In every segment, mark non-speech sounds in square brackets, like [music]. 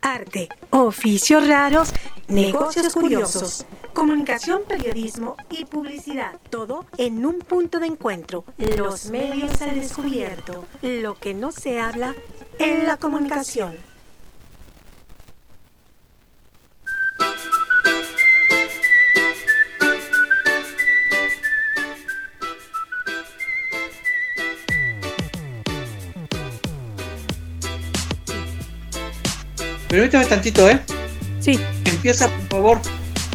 arte, oficios raros, negocios curiosos, comunicación, periodismo y publicidad. Todo en un punto de encuentro. Los medios al descubierto. Lo que no se habla en la comunicación. Permítame tantito, ¿eh? Sí. Empieza, por favor.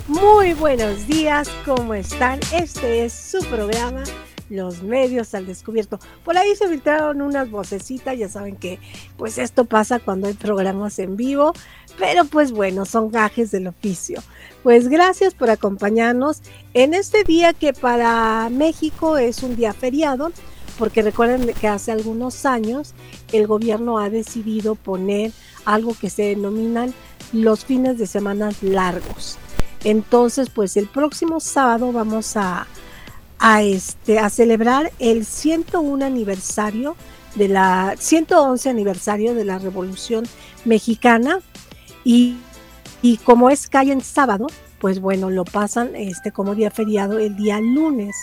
Muy buenos días, ¿cómo están? Este es su programa, Los Medios al Descubierto. Por ahí se filtraron unas vocecitas, ya saben que pues esto pasa cuando hay programas en vivo, pero pues bueno, son gajes del oficio. Pues gracias por acompañarnos en este día que para México es un día feriado, porque recuerden que hace algunos años el gobierno ha decidido poner algo que se denominan los fines de semana largos. Entonces, pues el próximo sábado vamos a, a, este, a celebrar el 101 aniversario de la 111 aniversario de la Revolución Mexicana y, y como es calle en sábado, pues bueno, lo pasan este como día feriado el día lunes.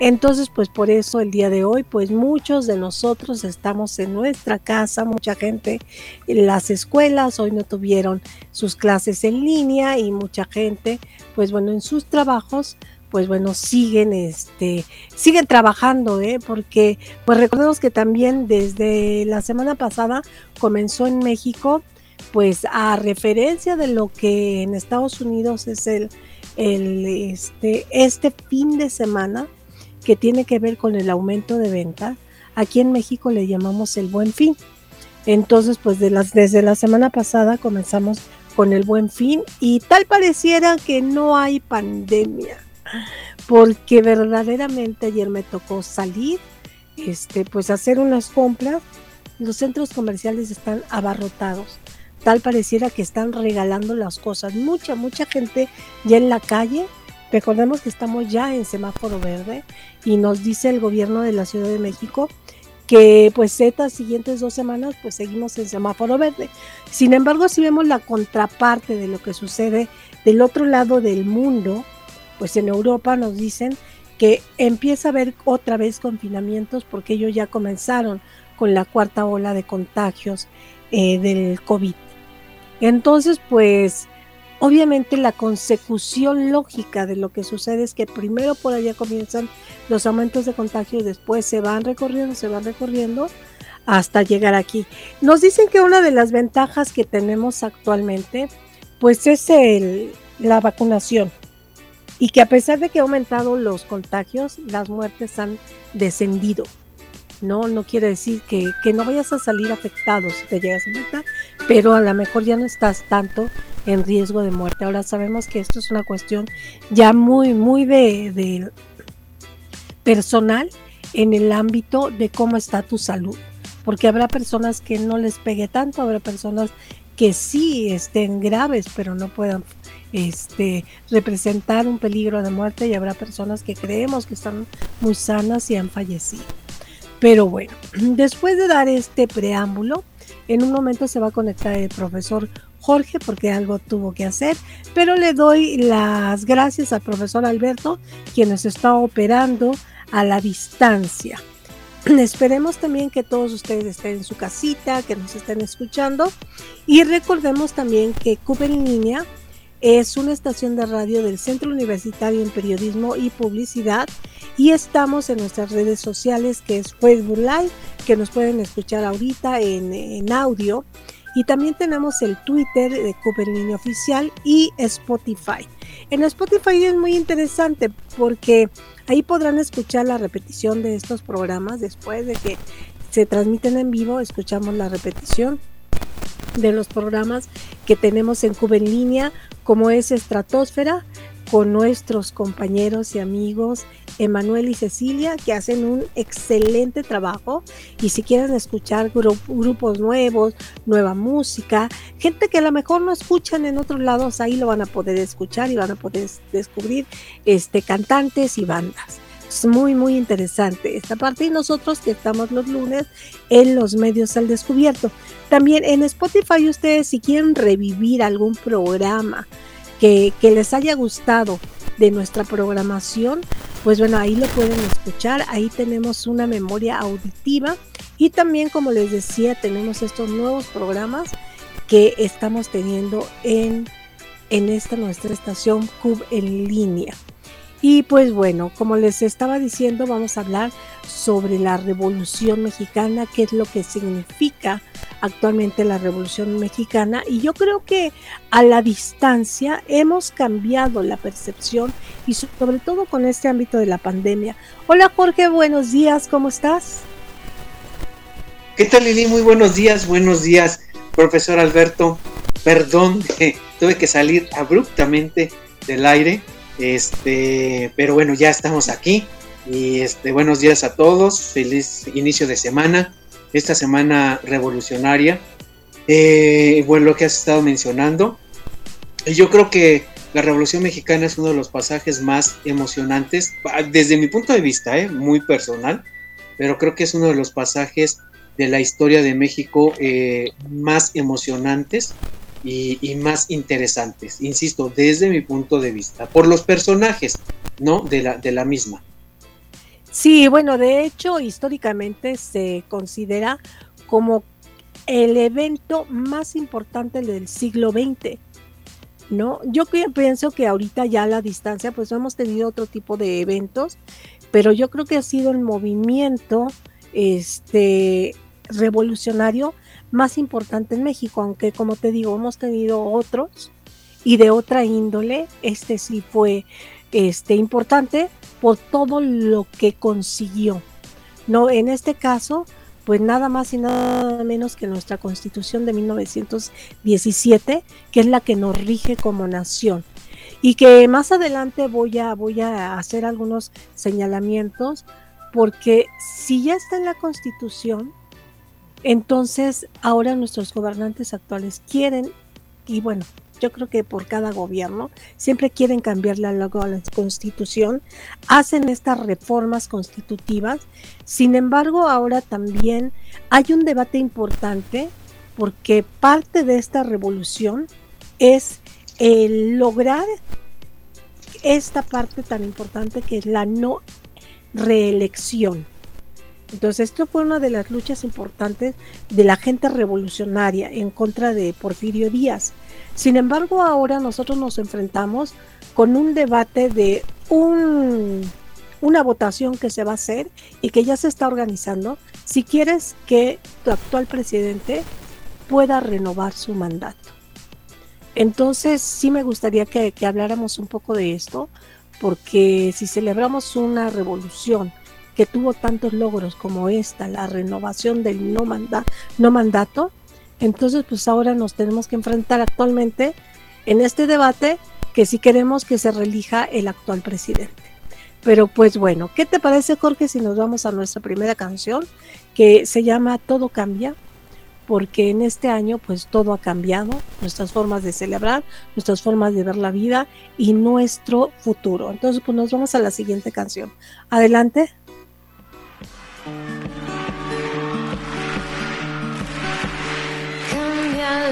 Entonces, pues por eso el día de hoy, pues muchos de nosotros estamos en nuestra casa, mucha gente en las escuelas hoy no tuvieron sus clases en línea y mucha gente, pues bueno, en sus trabajos, pues bueno, siguen este siguen trabajando, ¿eh? porque pues recordemos que también desde la semana pasada comenzó en México pues a referencia de lo que en Estados Unidos es el, el este este fin de semana que tiene que ver con el aumento de venta. Aquí en México le llamamos el buen fin. Entonces, pues de las, desde la semana pasada comenzamos con el buen fin y tal pareciera que no hay pandemia, porque verdaderamente ayer me tocó salir, este, pues hacer unas compras. Los centros comerciales están abarrotados. Tal pareciera que están regalando las cosas. Mucha, mucha gente ya en la calle Recordemos que estamos ya en semáforo verde y nos dice el gobierno de la Ciudad de México que pues estas siguientes dos semanas pues seguimos en semáforo verde. Sin embargo, si vemos la contraparte de lo que sucede del otro lado del mundo, pues en Europa nos dicen que empieza a haber otra vez confinamientos porque ellos ya comenzaron con la cuarta ola de contagios eh, del COVID. Entonces, pues Obviamente la consecución lógica de lo que sucede es que primero por allá comienzan los aumentos de contagio y después se van recorriendo, se van recorriendo hasta llegar aquí. Nos dicen que una de las ventajas que tenemos actualmente pues es el, la vacunación y que a pesar de que ha aumentado los contagios, las muertes han descendido. No, no quiere decir que, que no vayas a salir afectado si te llegas a muerta, pero a lo mejor ya no estás tanto en riesgo de muerte. Ahora sabemos que esto es una cuestión ya muy, muy de, personal en el ámbito de cómo está tu salud, porque habrá personas que no les pegue tanto, habrá personas que sí estén graves, pero no puedan este, representar un peligro de muerte y habrá personas que creemos que están muy sanas y han fallecido. Pero bueno, [clears throat] después de dar este preámbulo, en un momento se va a conectar el profesor Jorge porque algo tuvo que hacer, pero le doy las gracias al profesor Alberto, quien nos está operando a la distancia. [clears throat] Esperemos también que todos ustedes estén en su casita, que nos estén escuchando y recordemos también que Cuba en línea es una estación de radio del Centro Universitario en Periodismo y Publicidad y estamos en nuestras redes sociales que es Facebook Live, que nos pueden escuchar ahorita en, en audio y también tenemos el Twitter de Cooper Línea Oficial y Spotify. En Spotify es muy interesante porque ahí podrán escuchar la repetición de estos programas después de que se transmiten en vivo, escuchamos la repetición de los programas que tenemos en Cuba en línea, como es Estratosfera, con nuestros compañeros y amigos Emanuel y Cecilia, que hacen un excelente trabajo. Y si quieren escuchar grupos nuevos, nueva música, gente que a lo mejor no escuchan en otros lados, ahí lo van a poder escuchar y van a poder descubrir este, cantantes y bandas. Muy, muy interesante esta parte y nosotros que estamos los lunes en los medios al descubierto. También en Spotify ustedes si quieren revivir algún programa que, que les haya gustado de nuestra programación, pues bueno, ahí lo pueden escuchar, ahí tenemos una memoria auditiva y también como les decía, tenemos estos nuevos programas que estamos teniendo en, en esta nuestra estación CUB en línea. Y pues bueno, como les estaba diciendo, vamos a hablar sobre la Revolución Mexicana, qué es lo que significa actualmente la Revolución Mexicana. Y yo creo que a la distancia hemos cambiado la percepción y sobre todo con este ámbito de la pandemia. Hola Jorge, buenos días, ¿cómo estás? ¿Qué tal Lili? Muy buenos días, buenos días, profesor Alberto. Perdón, [laughs] tuve que salir abruptamente del aire este, pero bueno, ya estamos aquí. Y este, buenos días a todos. Feliz inicio de semana. Esta semana revolucionaria. Eh, bueno, lo que has estado mencionando. Yo creo que la Revolución Mexicana es uno de los pasajes más emocionantes, desde mi punto de vista, eh, muy personal, pero creo que es uno de los pasajes de la historia de México eh, más emocionantes y, más interesantes, insisto, desde mi punto de vista, por los personajes, ¿no? De la, de la misma. Sí, bueno, de hecho, históricamente se considera como el evento más importante del siglo XX. ¿No? Yo pienso que ahorita ya a la distancia, pues hemos tenido otro tipo de eventos, pero yo creo que ha sido el movimiento este revolucionario más importante en México, aunque como te digo, hemos tenido otros y de otra índole, este sí fue este, importante por todo lo que consiguió. No, en este caso, pues nada más y nada menos que nuestra Constitución de 1917, que es la que nos rige como nación. Y que más adelante voy a, voy a hacer algunos señalamientos, porque si ya está en la Constitución, entonces, ahora nuestros gobernantes actuales quieren, y bueno, yo creo que por cada gobierno, siempre quieren cambiarle algo a la constitución, hacen estas reformas constitutivas. Sin embargo, ahora también hay un debate importante porque parte de esta revolución es el lograr esta parte tan importante que es la no reelección. Entonces, esto fue una de las luchas importantes de la gente revolucionaria en contra de Porfirio Díaz. Sin embargo, ahora nosotros nos enfrentamos con un debate de un, una votación que se va a hacer y que ya se está organizando si quieres que tu actual presidente pueda renovar su mandato. Entonces, sí me gustaría que, que habláramos un poco de esto, porque si celebramos una revolución, que tuvo tantos logros como esta, la renovación del no, no mandato, entonces pues ahora nos tenemos que enfrentar actualmente en este debate que si queremos que se relija el actual presidente. Pero pues bueno, ¿qué te parece Jorge si nos vamos a nuestra primera canción que se llama Todo cambia? Porque en este año pues todo ha cambiado, nuestras formas de celebrar, nuestras formas de ver la vida y nuestro futuro. Entonces pues nos vamos a la siguiente canción. Adelante. Cambia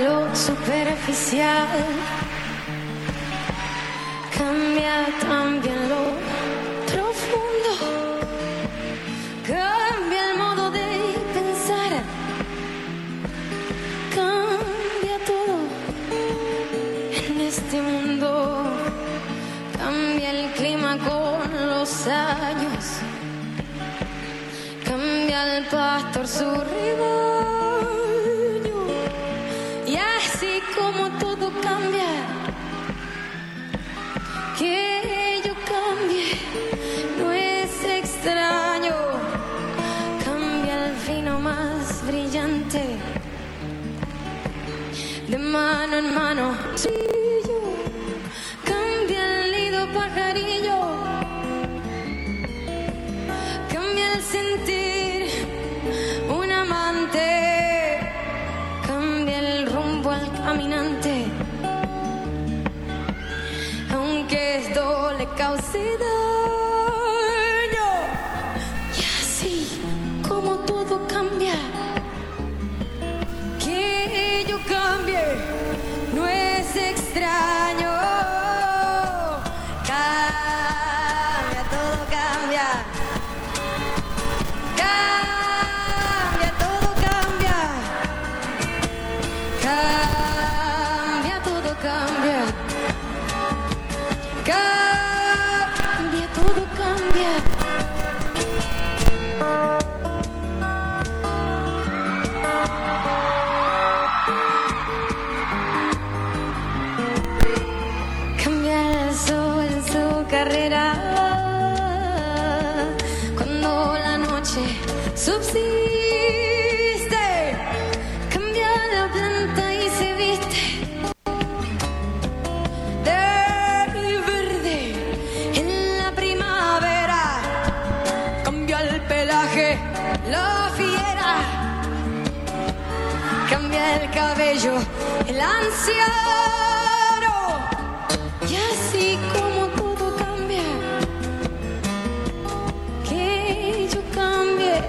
lo superficial, cambia también lo profundo, cambia el modo de pensar, cambia todo en este mundo, cambia el clima con los años el pastor su rebaño. Y así como todo cambia, que yo cambie, no es extraño. Cambia el vino más brillante, de mano en mano. Cambia el nido pajarillo. Cambia el sentir. Aunque esto le cause el anciano. Y así como todo cambia, que yo cambie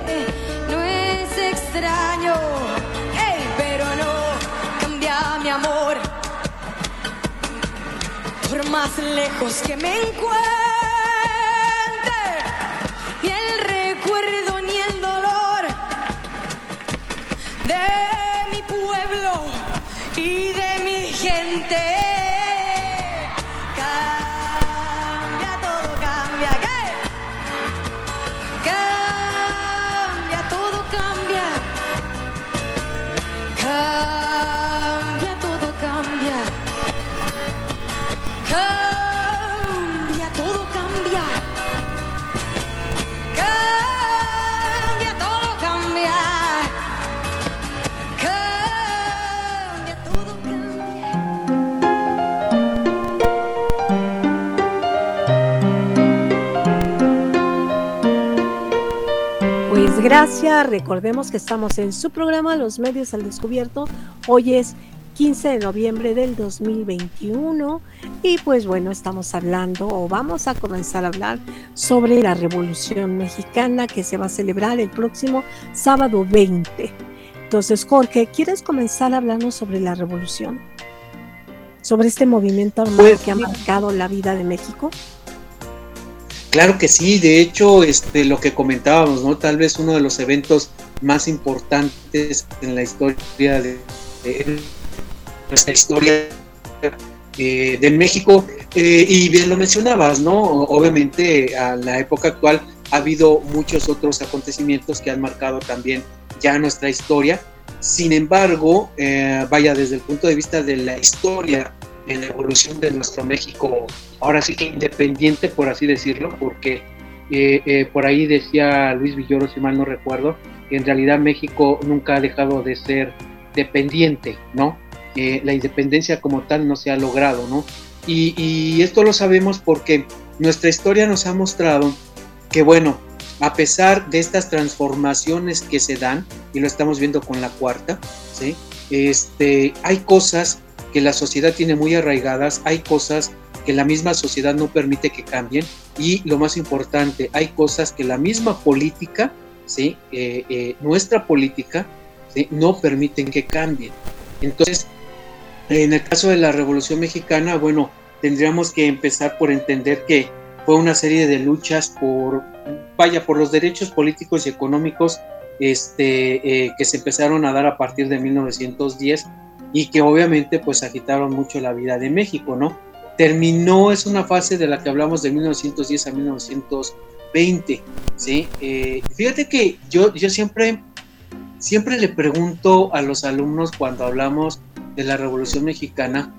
no es extraño. Ey, pero no cambia mi amor. Por más lejos que me encuentre, y de mi gente. Recordemos que estamos en su programa Los Medios al Descubierto. Hoy es 15 de noviembre del 2021 y pues bueno, estamos hablando o vamos a comenzar a hablar sobre la Revolución Mexicana que se va a celebrar el próximo sábado 20. Entonces, Jorge, ¿quieres comenzar a hablarnos sobre la revolución? Sobre este movimiento armado Pues, que ha marcado la vida de México. Claro que sí, de hecho, este, lo que comentábamos, ¿no? Tal vez uno de los eventos más importantes en la historia de, nuestra historia eh, de México. Eh, y bien lo mencionabas, ¿no? Obviamente a la época actual ha habido muchos otros acontecimientos que han marcado también ya nuestra historia. Sin embargo, eh, vaya, desde el punto de vista de la historia, de la evolución de nuestro México, ahora sí que independiente, por así decirlo, porque eh, eh, por ahí decía Luis Villoro, si mal no recuerdo, que en realidad México nunca ha dejado de ser dependiente, ¿no? Eh, la independencia como tal no se ha logrado, ¿no? Y, y esto lo sabemos porque nuestra historia nos ha mostrado que, bueno, a pesar de estas transformaciones que se dan, y lo estamos viendo con la cuarta, ¿sí? Este, hay cosas que la sociedad tiene muy arraigadas, hay cosas que la misma sociedad no permite que cambien y lo más importante, hay cosas que la misma política, ¿sí? Eh, eh, nuestra política, no permiten que cambien. Entonces, en el caso de la Revolución Mexicana, bueno, tendríamos que empezar por entender que fue una serie de luchas por, vaya, por los derechos políticos y económicos este, eh, que se empezaron a dar a partir de 1910 y que obviamente pues agitaron mucho la vida de México, ¿no? Terminó, es una fase de la que hablamos de 1910 a 1920, ¿sí? Eh, fíjate que yo, yo siempre, siempre le pregunto a los alumnos cuando hablamos de la Revolución Mexicana,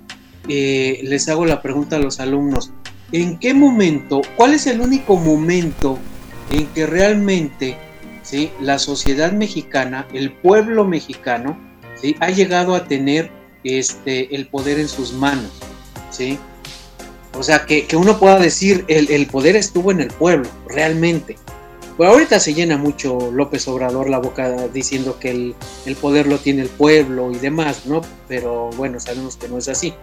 eh, les hago la pregunta a los alumnos, ¿en qué momento, cuál es el único momento en que realmente ¿sí? la sociedad mexicana, el pueblo mexicano, ¿sí? ha llegado a tener este, el poder en sus manos? ¿sí? O sea, que, que uno pueda decir, el, el, poder estuvo en el pueblo, realmente. Pues ahorita se llena mucho López Obrador la boca diciendo que el, el, poder lo tiene el pueblo y demás, ¿no? Pero bueno, sabemos que no es así.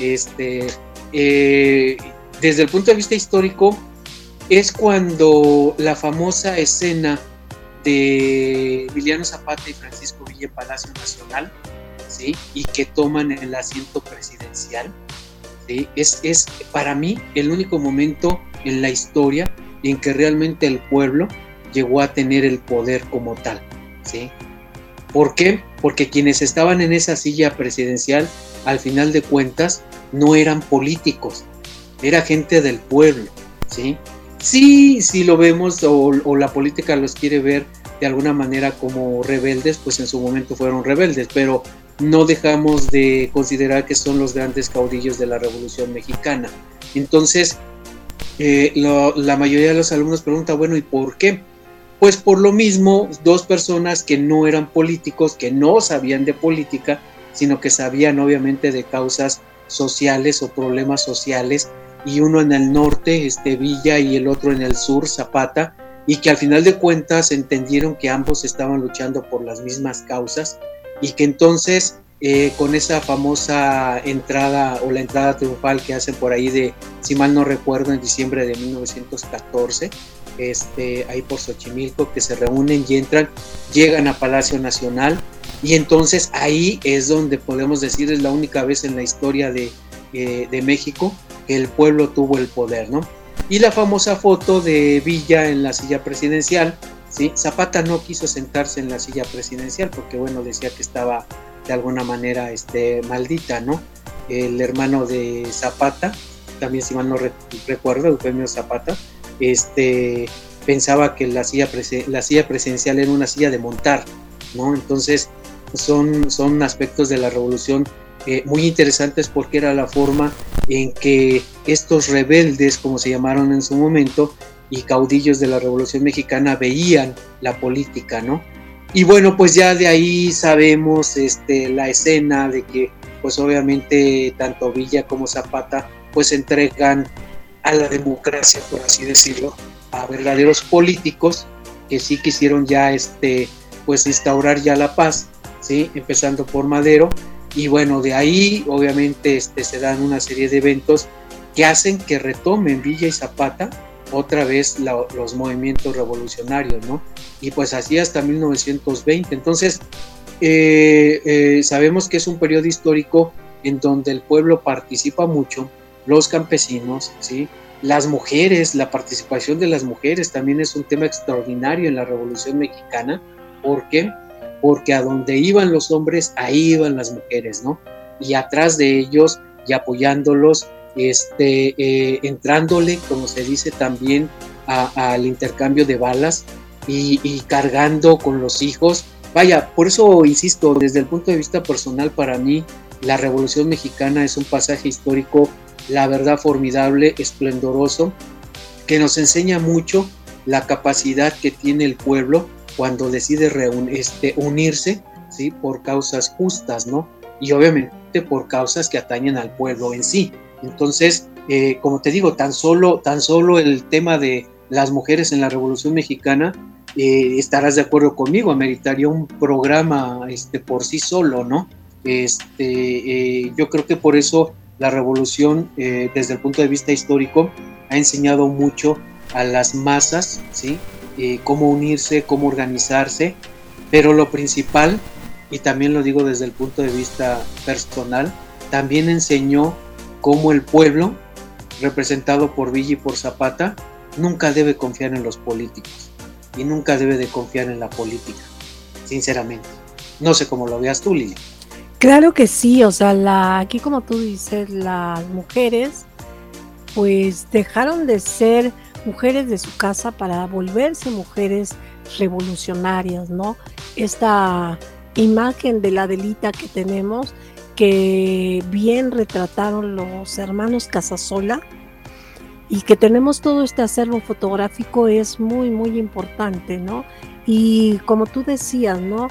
Este, eh, desde el punto de vista histórico, es cuando la famosa escena de Emiliano Zapata y Francisco Palacio Nacional, ¿sí? Y que toman el asiento presidencial, ¿sí? Es, es para mí el único momento en la historia en que realmente el pueblo llegó a tener el poder como tal. ¿sí? ¿Por qué? Porque quienes estaban en esa silla presidencial, al final de cuentas, no eran políticos, era gente del pueblo. ¿sí? Sí, si lo vemos o la política los quiere ver de alguna manera como rebeldes, pues en su momento fueron rebeldes, pero no dejamos de considerar que son los grandes caudillos de la Revolución Mexicana. Entonces, eh, la mayoría de los alumnos pregunta, bueno, ¿y por qué? Pues por lo mismo, dos personas que no eran políticos, que no sabían de política, sino que sabían obviamente de causas sociales o problemas sociales, y uno en el norte, este Villa, y el otro en el sur, Zapata, y que al final de cuentas entendieron que ambos estaban luchando por las mismas causas y que entonces eh, con esa famosa entrada o la entrada triunfal que hacen por ahí de, si mal no recuerdo, en diciembre de 1914, este, ahí por Xochimilco, que se reúnen y entran, llegan a Palacio Nacional y entonces ahí es donde podemos decir es la única vez en la historia de, eh, de México que el pueblo tuvo el poder, ¿no? Y la famosa foto de Villa en la silla presidencial, ¿sí? Zapata no quiso sentarse en la silla presidencial porque, bueno, decía que estaba de alguna manera este, maldita, ¿no? El hermano de Zapata, también si mal no recuerdo, Eufemio Zapata, este, pensaba que la silla, la silla presidencial era una silla de montar, ¿no? Entonces son, son aspectos de la revolución eh, muy interesantes porque era la forma en que estos rebeldes, como se llamaron en su momento, y caudillos de la Revolución Mexicana veían la política, ¿no? Y bueno, pues ya de ahí sabemos este, la escena de que, pues obviamente, tanto Villa como Zapata, pues entregan a la democracia, por así decirlo, a verdaderos políticos que sí quisieron ya, este, pues instaurar ya la paz, ¿sí? Empezando por Madero. Y bueno, de ahí obviamente este, se dan una serie de eventos que hacen que retomen Villa y Zapata otra vez los movimientos revolucionarios, ¿no? Y pues así hasta 1920. Entonces, eh, eh, sabemos que es un periodo histórico en donde el pueblo participa mucho, los campesinos, ¿sí? Las mujeres, la participación de las mujeres también es un tema extraordinario en la Revolución Mexicana. ¿Por qué? Porque a donde iban los hombres, ahí iban las mujeres, ¿no? Y atrás de ellos y apoyándolos este, eh, entrándole, como se dice también, al intercambio de balas y, cargando con los hijos. Vaya, por eso insisto, desde el punto de vista personal, para mí la Revolución Mexicana es un pasaje histórico, la verdad, formidable, esplendoroso, que nos enseña mucho la capacidad que tiene el pueblo cuando decide este, unirse ¿sí? por causas justas, ¿no? Y obviamente por causas que atañen al pueblo en sí. Entonces, eh, como te digo, tan solo, tan solo el tema de las mujeres en la Revolución Mexicana, eh, estarás de acuerdo conmigo, ameritaría un programa este, por sí solo, ¿no? Este, eh, yo creo que por eso la revolución, desde el punto de vista histórico, ha enseñado mucho a las masas, ¿sí? Cómo unirse, cómo organizarse, pero lo principal, y también lo digo desde el punto de vista personal, también enseñó cómo el pueblo, representado por Villa y por Zapata, nunca debe confiar en los políticos y nunca debe de confiar en la política, sinceramente. No sé cómo lo veas tú, Lili. Claro que sí, o sea, aquí como tú dices, las mujeres pues dejaron de ser mujeres de su casa para volverse mujeres revolucionarias, ¿no? Esta imagen de la delita que tenemos que bien retrataron los hermanos Casasola y que tenemos todo este acervo fotográfico es muy, muy importante, ¿no? Y como tú decías, ¿no?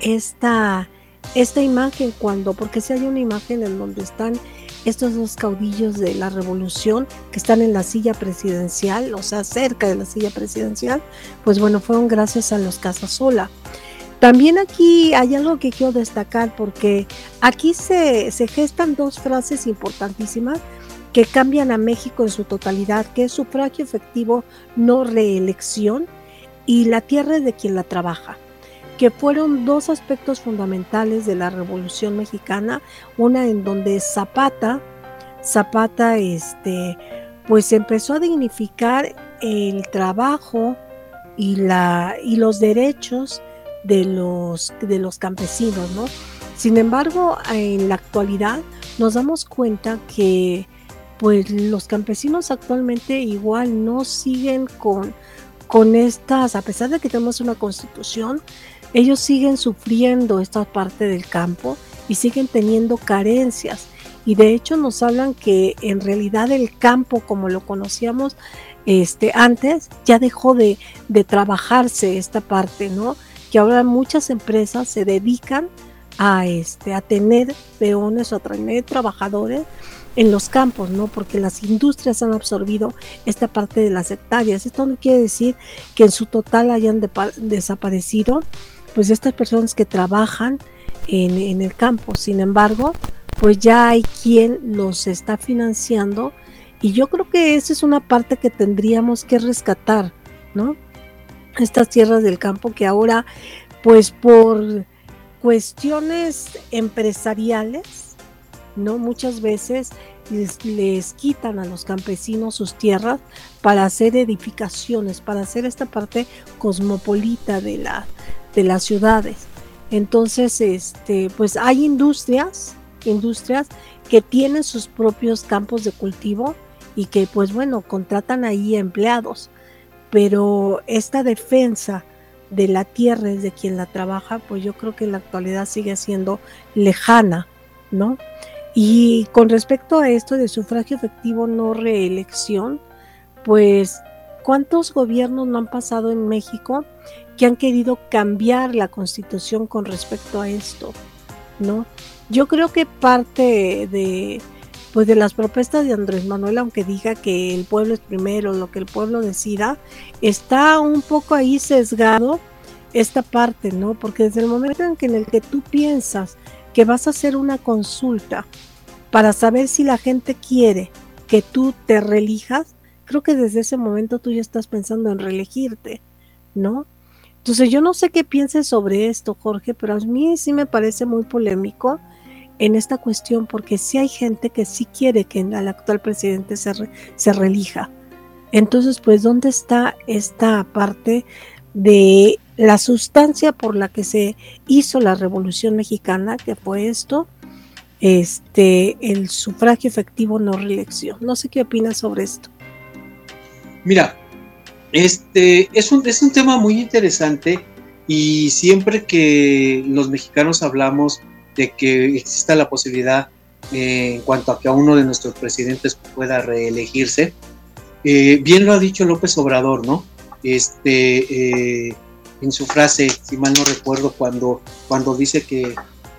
Esta, esta imagen cuando, porque si hay una imagen en donde están estos dos caudillos de la revolución que están en la silla presidencial, o sea, cerca de la silla presidencial, pues bueno, fueron gracias a los Casasola. También aquí hay algo que quiero destacar porque aquí se, gestan dos frases importantísimas que cambian a México en su totalidad, que es sufragio efectivo, no reelección, y la tierra es de quien la trabaja, que fueron dos aspectos fundamentales de la Revolución Mexicana, una en donde Zapata Zapata, este, pues empezó a dignificar el trabajo y, la, y los derechos de los, de los campesinos, ¿no? Sin embargo, en la actualidad nos damos cuenta que pues los campesinos actualmente igual no siguen con, con estas, a pesar de que tenemos una constitución, ellos siguen sufriendo esta parte del campo y siguen teniendo carencias. Y de hecho nos hablan que en realidad el campo como lo conocíamos este, antes ya dejó de, de trabajarse esta parte, ¿no? Que ahora muchas empresas se dedican a, este, a tener peones o a tener trabajadores en los campos, ¿no? Porque las industrias han absorbido esta parte de las hectáreas. Esto no quiere decir que en su total hayan desaparecido, pues estas personas que trabajan en, el campo. Sin embargo, pues ya hay quien los está financiando y yo creo que esa es una parte que tendríamos que rescatar, ¿no? Estas tierras del campo que ahora, pues por cuestiones empresariales, ¿no? Muchas veces les, quitan a los campesinos sus tierras para hacer edificaciones, para hacer esta parte cosmopolita de, la, de las ciudades. Entonces, este, pues hay industrias, industrias que tienen sus propios campos de cultivo y que, pues bueno, contratan ahí empleados. Pero esta defensa de la tierra es de quien la trabaja, pues yo creo que en la actualidad sigue siendo lejana, ¿no? Y con respecto a esto de sufragio efectivo no reelección, pues ¿cuántos gobiernos no han pasado en México que han querido cambiar la constitución con respecto a esto? ¿No? Yo creo que parte de pues de las propuestas de Andrés Manuel, aunque diga que el pueblo es primero, lo que el pueblo decida, está un poco ahí sesgado esta parte, ¿no? Porque desde el momento en, que el que tú piensas que vas a hacer una consulta para saber si la gente quiere que tú te relijas, creo que desde ese momento tú ya estás pensando en reelegirte, ¿no? Entonces yo no sé qué pienses sobre esto, Jorge, pero a mí sí me parece muy polémico en esta cuestión porque sí hay gente que sí quiere que el actual presidente se, se relija. Entonces, pues, ¿dónde está esta parte de la sustancia por la que se hizo la Revolución Mexicana, que fue esto, este, el sufragio efectivo no reelección? No sé qué opinas sobre esto. Mira, este es un, es un tema muy interesante y siempre que los mexicanos hablamos de que exista la posibilidad eh, en cuanto a que a uno de nuestros presidentes pueda reelegirse. Eh, bien lo ha dicho López Obrador, ¿no? Este, eh, en su frase, si mal no recuerdo, cuando, cuando dice que,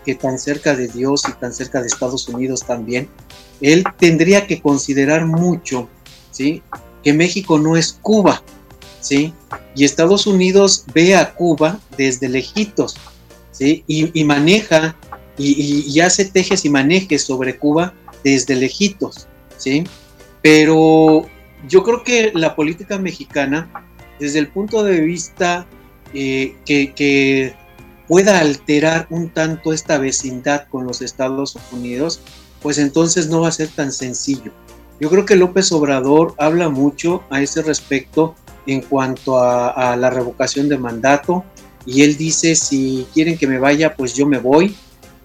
que tan cerca de Dios y tan cerca de Estados Unidos también, él tendría que considerar mucho, ¿sí? Que México no es Cuba, ¿sí? Y Estados Unidos ve a Cuba desde lejitos, ¿sí? Y, maneja y, hace tejes y manejes sobre Cuba desde lejitos, ¿sí? Pero yo creo que la política mexicana, desde el punto de vista eh, que, pueda alterar un tanto esta vecindad con los Estados Unidos, pues entonces no va a ser tan sencillo. Yo creo que López Obrador habla mucho a ese respecto en cuanto a la revocación de mandato y él dice si quieren que me vaya, pues yo me voy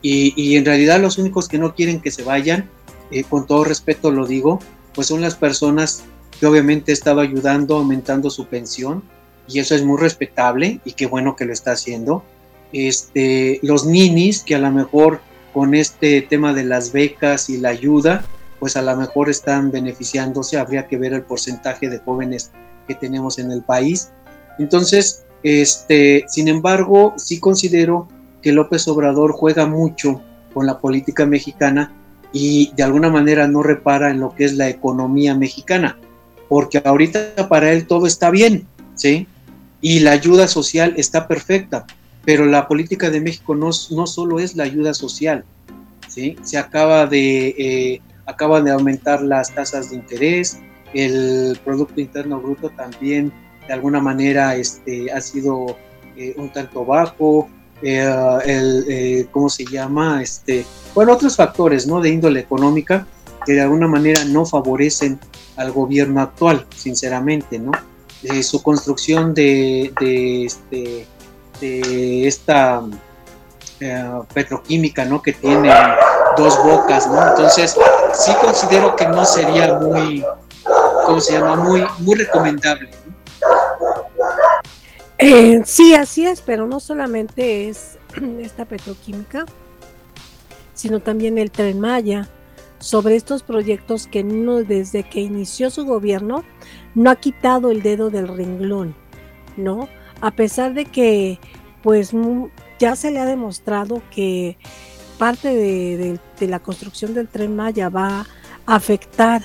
y, en realidad los únicos que no quieren que se vayan, eh, con todo respeto lo digo, pues son las personas que obviamente estaba ayudando, aumentando su pensión, y eso es muy respetable y qué bueno que lo está haciendo. Este, los ninis que a lo mejor con este tema de las becas y la ayuda, pues a lo mejor están beneficiándose, habría que ver el porcentaje de jóvenes que tenemos en el país. Entonces, este, sin embargo, sí considero que López Obrador juega mucho con la política mexicana y de alguna manera no repara en lo que es la economía mexicana, porque ahorita para él todo está bien, ¿sí? Y la ayuda social está perfecta, pero la política de México no, no solo es la ayuda social, ¿sí? Se acaba de, eh, acaban de aumentar las tasas de interés, el Producto Interno Bruto también de alguna manera este, ha sido eh, un tanto bajo, eh, el, eh, ¿cómo se llama? Este, bueno, otros factores, ¿no? De índole económica. que de alguna manera no favorecen al gobierno actual, sinceramente, ¿no? su construcción de, de, este, de esta petroquímica, ¿no? Que tiene dos bocas, ¿no? Entonces, sí considero que no sería muy, ¿cómo se llama? Muy, muy recomendable. Eh, sí, así es, pero no solamente es [clears throat] esta petroquímica, sino también el tren Maya, sobre estos proyectos que desde que inició su gobierno no ha quitado el dedo del renglón, ¿no? A pesar de que pues ya se le ha demostrado que parte de, la construcción del tren Maya va a afectar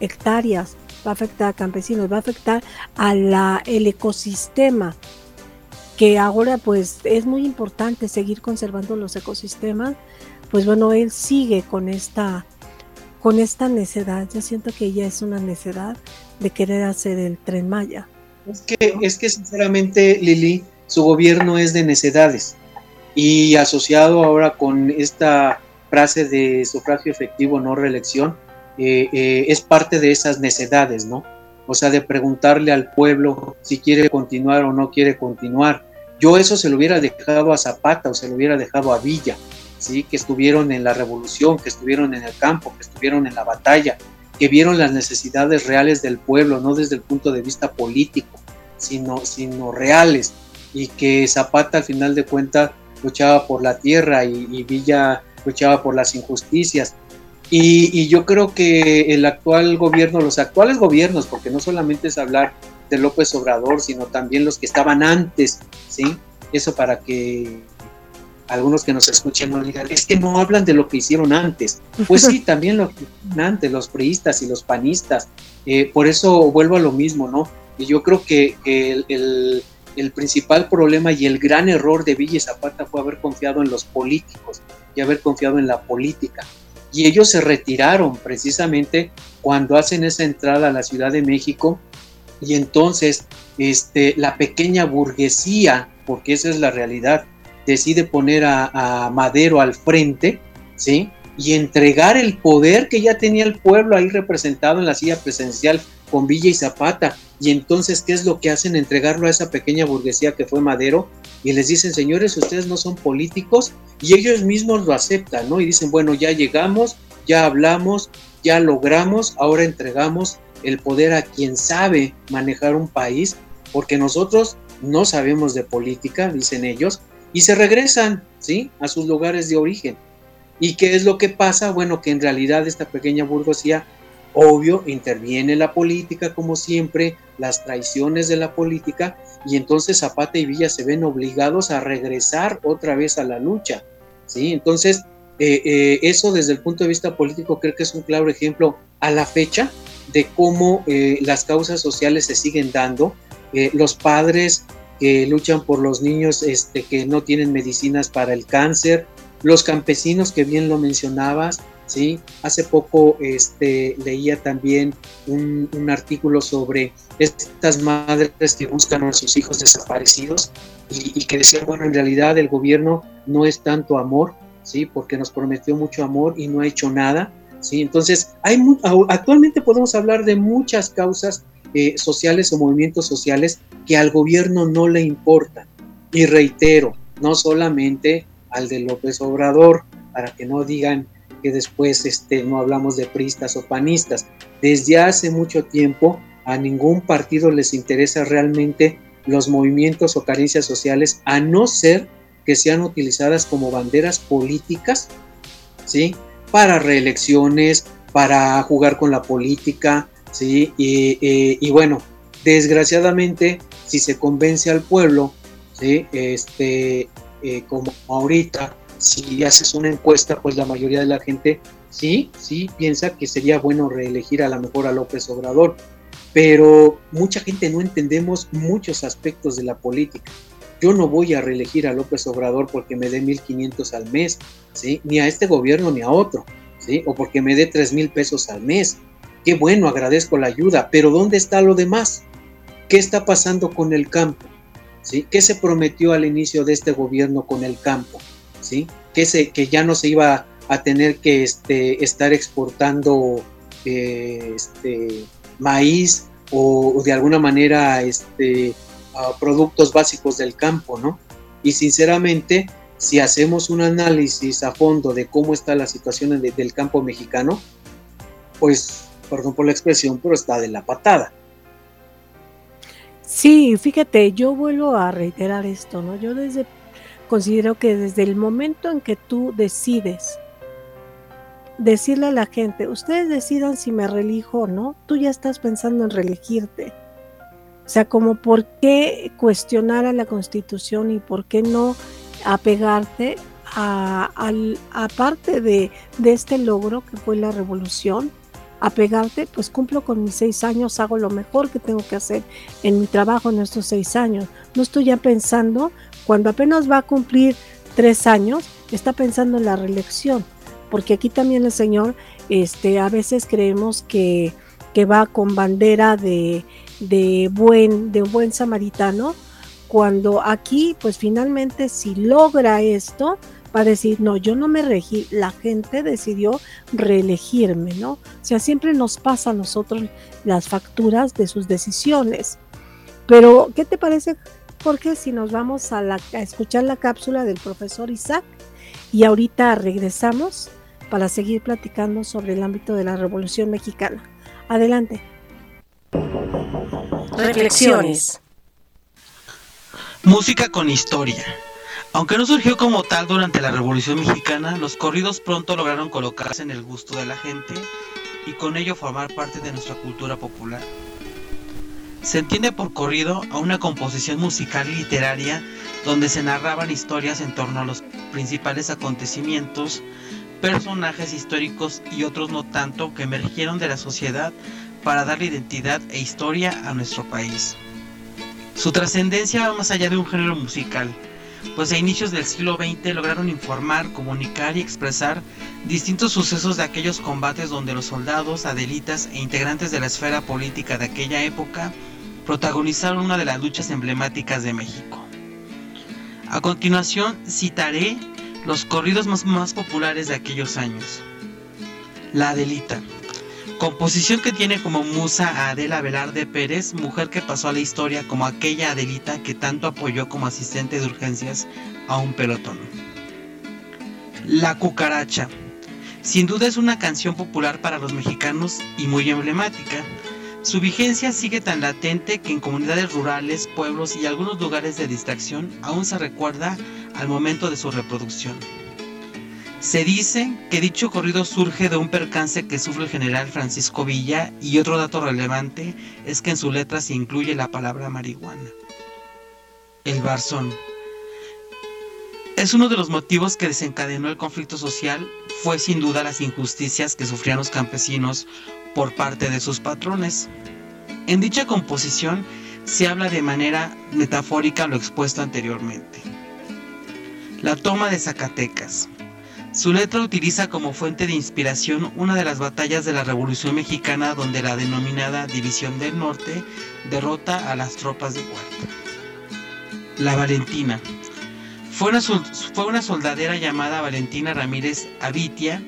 hectáreas, va a afectar a campesinos, va a afectar a el ecosistema, que ahora pues es muy importante seguir conservando los ecosistemas, pues bueno, él sigue con esta con esta necedad. Yo siento que ella es una necedad de querer hacer el tren Maya. Es que, es que sinceramente, Lili, su gobierno es de necedades. Y asociado ahora con esta frase de sufragio efectivo, no reelección, eh, eh, es parte de esas necedades, ¿no? O sea, de preguntarle al pueblo si quiere continuar o no quiere continuar. Yo eso se lo hubiera dejado a Zapata o se lo hubiera dejado a Villa, que estuvieron en la revolución, que estuvieron en el campo, que estuvieron en la batalla, que vieron las necesidades reales del pueblo, no desde el punto de vista político, sino, sino reales, y que Zapata al final de cuentas luchaba por la tierra y, Villa luchaba por las injusticias. Y, y, yo creo que el actual gobierno, los actuales gobiernos, porque no solamente es hablar de López Obrador, sino también los que estaban antes, ¿sí? Eso para que algunos que nos escuchen no digan, es que no hablan de lo que hicieron antes. Pues sí, [laughs] también lo que hicieron antes, los priistas y los panistas. Eh, por eso vuelvo a lo mismo, ¿no? Y yo creo que, el, el, principal problema y el gran error de Villa y Zapata fue haber confiado en los políticos y haber confiado en la política. Y ellos se retiraron precisamente cuando hacen esa entrada a la Ciudad de México y entonces este, la pequeña burguesía, porque esa es la realidad, decide poner a, Madero al frente, ¿sí? Y entregar el poder que ya tenía el pueblo ahí representado en la silla presidencial con Villa y Zapata. Y entonces, ¿qué es lo que hacen? Entregarlo a esa pequeña burguesía que fue Madero y les dicen, señores, ustedes no son políticos y ellos mismos lo aceptan, ¿no? Y dicen, bueno, ya llegamos, ya hablamos, ya logramos, ahora entregamos el poder a quien sabe manejar un país, porque nosotros no sabemos de política, dicen ellos, y se regresan, ¿sí? A sus lugares de origen. ¿Y qué es lo que pasa? Bueno, que en realidad esta pequeña burguesía, obvio, interviene la política como siempre, las traiciones de la política, y entonces Zapata y Villa se ven obligados a regresar otra vez a la lucha, ¿sí? Entonces, eh, eh, eso desde el punto de vista político creo que es un claro ejemplo a la fecha de cómo eh, las causas sociales se siguen dando. los padres que luchan por los niños este, que no tienen medicinas para el cáncer, los campesinos que bien lo mencionabas, ¿sí? Hace poco este, leía también un, artículo sobre estas madres que buscan a sus hijos desaparecidos y, que decían, bueno, en realidad el gobierno no es tanto amor, ¿sí? Porque nos prometió mucho amor y no ha hecho nada, ¿sí? Entonces, hay, actualmente podemos hablar de muchas causas eh, sociales o movimientos sociales que al gobierno no le importan. Y reitero, no solamente al de López Obrador, para que no digan que después este, no hablamos de pristas o panistas. Desde hace mucho tiempo a ningún partido les interesa realmente los movimientos o carencias sociales, a no ser que sean utilizadas como banderas políticas, ¿sí? Para reelecciones, para jugar con la política, ¿sí? Y, bueno, desgraciadamente, si se convence al pueblo, ¿sí? Este, eh, como ahorita, si haces una encuesta, pues la mayoría de la gente sí, sí piensa que sería bueno reelegir a lo mejor a López Obrador, pero mucha gente no entendemos muchos aspectos de la política. Yo no voy a reelegir a López Obrador porque me dé 1.500 al mes, ¿sí? ni a este gobierno ni a otro, ¿sí? o porque me dé 3 mil pesos al mes. Qué bueno, agradezco la ayuda, pero ¿dónde está lo demás? ¿Qué está pasando con el campo? ¿Sí? ¿Qué se prometió al inicio de este gobierno con el campo? Que, se, que ya no se iba a tener que este, estar exportando eh, este, maíz o, de alguna manera este, productos básicos del campo, ¿no? Y sinceramente, si hacemos un análisis a fondo de cómo está la situación del campo mexicano, pues, perdón por la expresión, pero está de la patada. Sí, fíjate, yo vuelvo a reiterar esto, ¿no? Yo desde considero que desde el momento en que tú decides decirle a la gente, ustedes decidan si me relijo o no, tú ya estás pensando en reelegirte. O sea, como por qué cuestionar a la constitución y por qué no apegarte a, parte de, de este logro que fue la revolución, apegarte, pues cumplo con mis seis años, hago lo mejor que tengo que hacer en mi trabajo en estos seis años. No estoy ya pensando, cuando apenas va a cumplir tres años, está pensando en la reelección, porque aquí también el Señor, este, a veces creemos que, que va con bandera de, de buen, de buen samaritano, cuando aquí, pues finalmente, si logra esto, va a decir, no, yo no me regí, la gente decidió reelegirme, ¿no? O sea, siempre nos pasa a nosotros las facturas de sus decisiones. Pero, ¿qué te parece, Jorge, si nos vamos a, la, a escuchar la cápsula del profesor Isaac y ahorita regresamos para seguir platicando sobre el ámbito de la Revolución Mexicana? Adelante. Reflexiones. Música con historia. Aunque no surgió como tal durante la Revolución Mexicana, los corridos pronto lograron colocarse en el gusto de la gente y con ello formar parte de nuestra cultura popular. Se entiende por corrido a una composición musical y literaria donde se narraban historias en torno a los principales acontecimientos, personajes históricos y otros no tanto que emergieron de la sociedad para darle identidad e historia a nuestro país. Su trascendencia va más allá de un género musical, pues a inicios del siglo XX lograron informar, comunicar y expresar distintos sucesos de aquellos combates donde los soldados, adelitas e integrantes de la esfera política de aquella época protagonizaron una de las luchas emblemáticas de México. A continuación citaré los corridos más, más populares de aquellos años. La Adelita, Composición que tiene como musa a Adela Velarde Pérez, mujer que pasó a la historia como aquella Adelita que tanto apoyó como asistente de urgencias a un pelotón. La cucaracha. Sin duda es una canción popular para los mexicanos y muy emblemática. Su vigencia sigue tan latente que en comunidades rurales, pueblos y algunos lugares de distracción aún se recuerda al momento de su reproducción. Se dice que dicho corrido surge de un percance que sufre el general Francisco Villa y otro dato relevante es que en su letra se incluye la palabra marihuana. El barzón. Es uno de los motivos que desencadenó el conflicto social, fue sin duda las injusticias que sufrían los campesinos por parte de sus patrones. En dicha composición se habla de manera metafórica lo expuesto anteriormente. La toma de Zacatecas. Su letra utiliza como fuente de inspiración una de las batallas de la Revolución Mexicana donde la denominada División del Norte derrota a las tropas de Huerta. La Valentina. Fue una, fue una soldadera llamada Valentina Ramírez Avitia,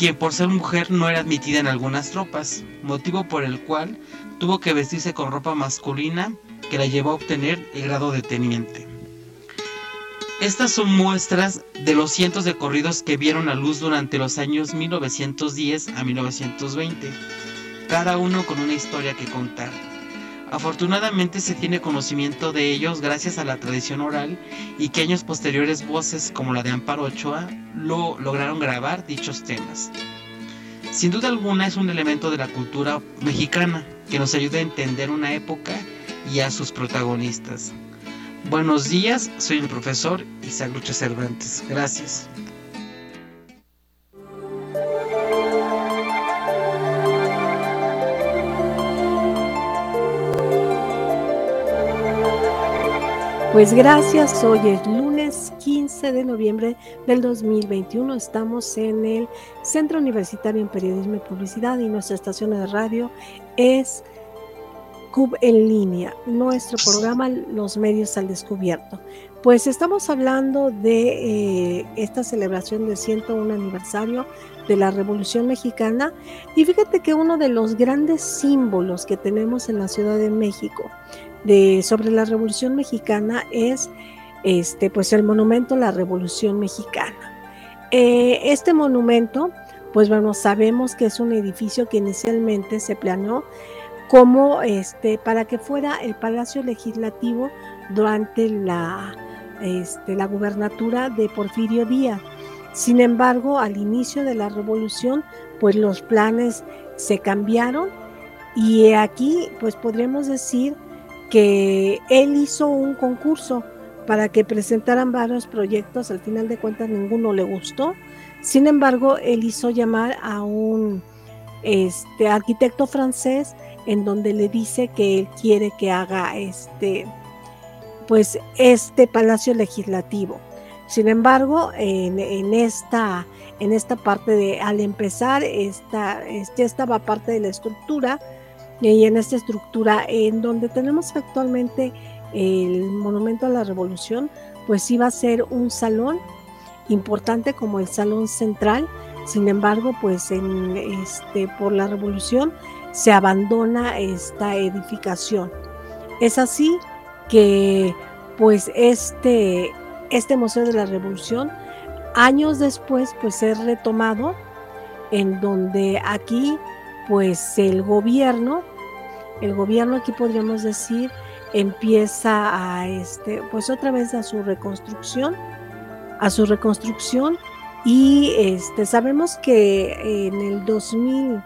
quien por ser mujer no era admitida en algunas tropas, motivo por el cual tuvo que vestirse con ropa masculina que la llevó a obtener el grado de teniente. Estas son muestras de los cientos de corridos que vieron a luz durante los años 1910 a 1920, cada uno con una historia que contar. Afortunadamente se tiene conocimiento de ellos gracias a la tradición oral y que años posteriores voces como la de Amparo Ochoa lo lograron grabar dichos temas. Sin duda alguna es un elemento de la cultura mexicana que nos ayuda a entender una época y a sus protagonistas. Buenos días, soy el profesor Isaac Lucha Cervantes. Gracias. Pues gracias, hoy es lunes 15 de noviembre del 2021, estamos en el Centro Universitario en Periodismo y Publicidad y nuestra estación de radio es CUB en línea, nuestro programa Los Medios al Descubierto. Pues estamos hablando de eh, esta celebración del 101 aniversario de la Revolución Mexicana y fíjate que uno de los grandes símbolos que tenemos en la Ciudad de México de, sobre la Revolución Mexicana es este, pues el monumento a la Revolución Mexicana. Eh, este monumento, pues bueno, sabemos que es un edificio que inicialmente se planeó como este, para que fuera el Palacio Legislativo durante la este, la gubernatura de Porfirio Díaz. Sin embargo, al inicio de la revolución, pues los planes se cambiaron y aquí, pues podríamos decir que él hizo un concurso para que presentaran varios proyectos, al final de cuentas ninguno le gustó. Sin embargo, él hizo llamar a un este, arquitecto francés en donde le dice que él quiere que haga este pues este Palacio Legislativo. Sin embargo, en, esta, en esta parte de, al empezar, esta, ya estaba parte de la estructura, y en esta estructura en donde tenemos actualmente el Monumento a la Revolución, pues iba a ser un salón importante como el Salón Central. Sin embargo, pues este, por la Revolución se abandona esta edificación. Es así que pues este, este Museo de la Revolución años después pues es retomado en donde aquí pues el gobierno, el gobierno aquí podríamos decir empieza a este pues otra vez a su reconstrucción, a su reconstrucción y este sabemos que en el 2000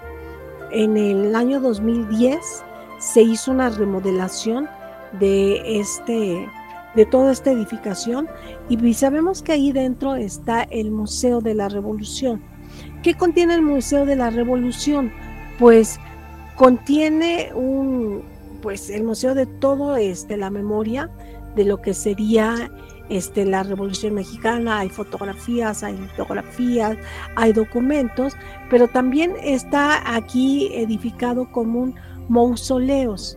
en el año 2010 se hizo una remodelación de este de toda esta edificación y sabemos que ahí dentro está el Museo de la Revolución. ¿Qué contiene el Museo de la Revolución? Pues contiene un pues el museo de todo este la memoria de lo que sería este la Revolución Mexicana, hay fotografías, hay litografías, hay documentos, pero también está aquí edificado como un mausoleos.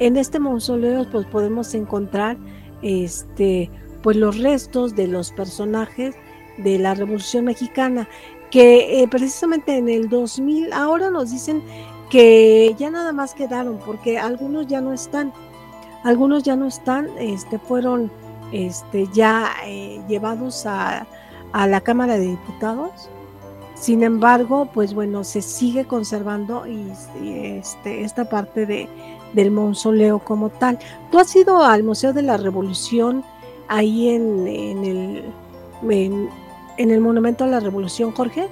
En este mausoleo pues podemos encontrar este pues los restos de los personajes de la Revolución Mexicana que eh, precisamente en el 2000 ahora nos dicen que ya nada más quedaron porque algunos ya no están algunos ya no están este fueron este ya eh, llevados a, a la Cámara de Diputados sin embargo, pues bueno, se sigue conservando y, este, esta parte de, del mausoleo como tal. ¿Tú has ido al Museo de la Revolución ahí en, el, en, el Monumento a la Revolución, Jorge?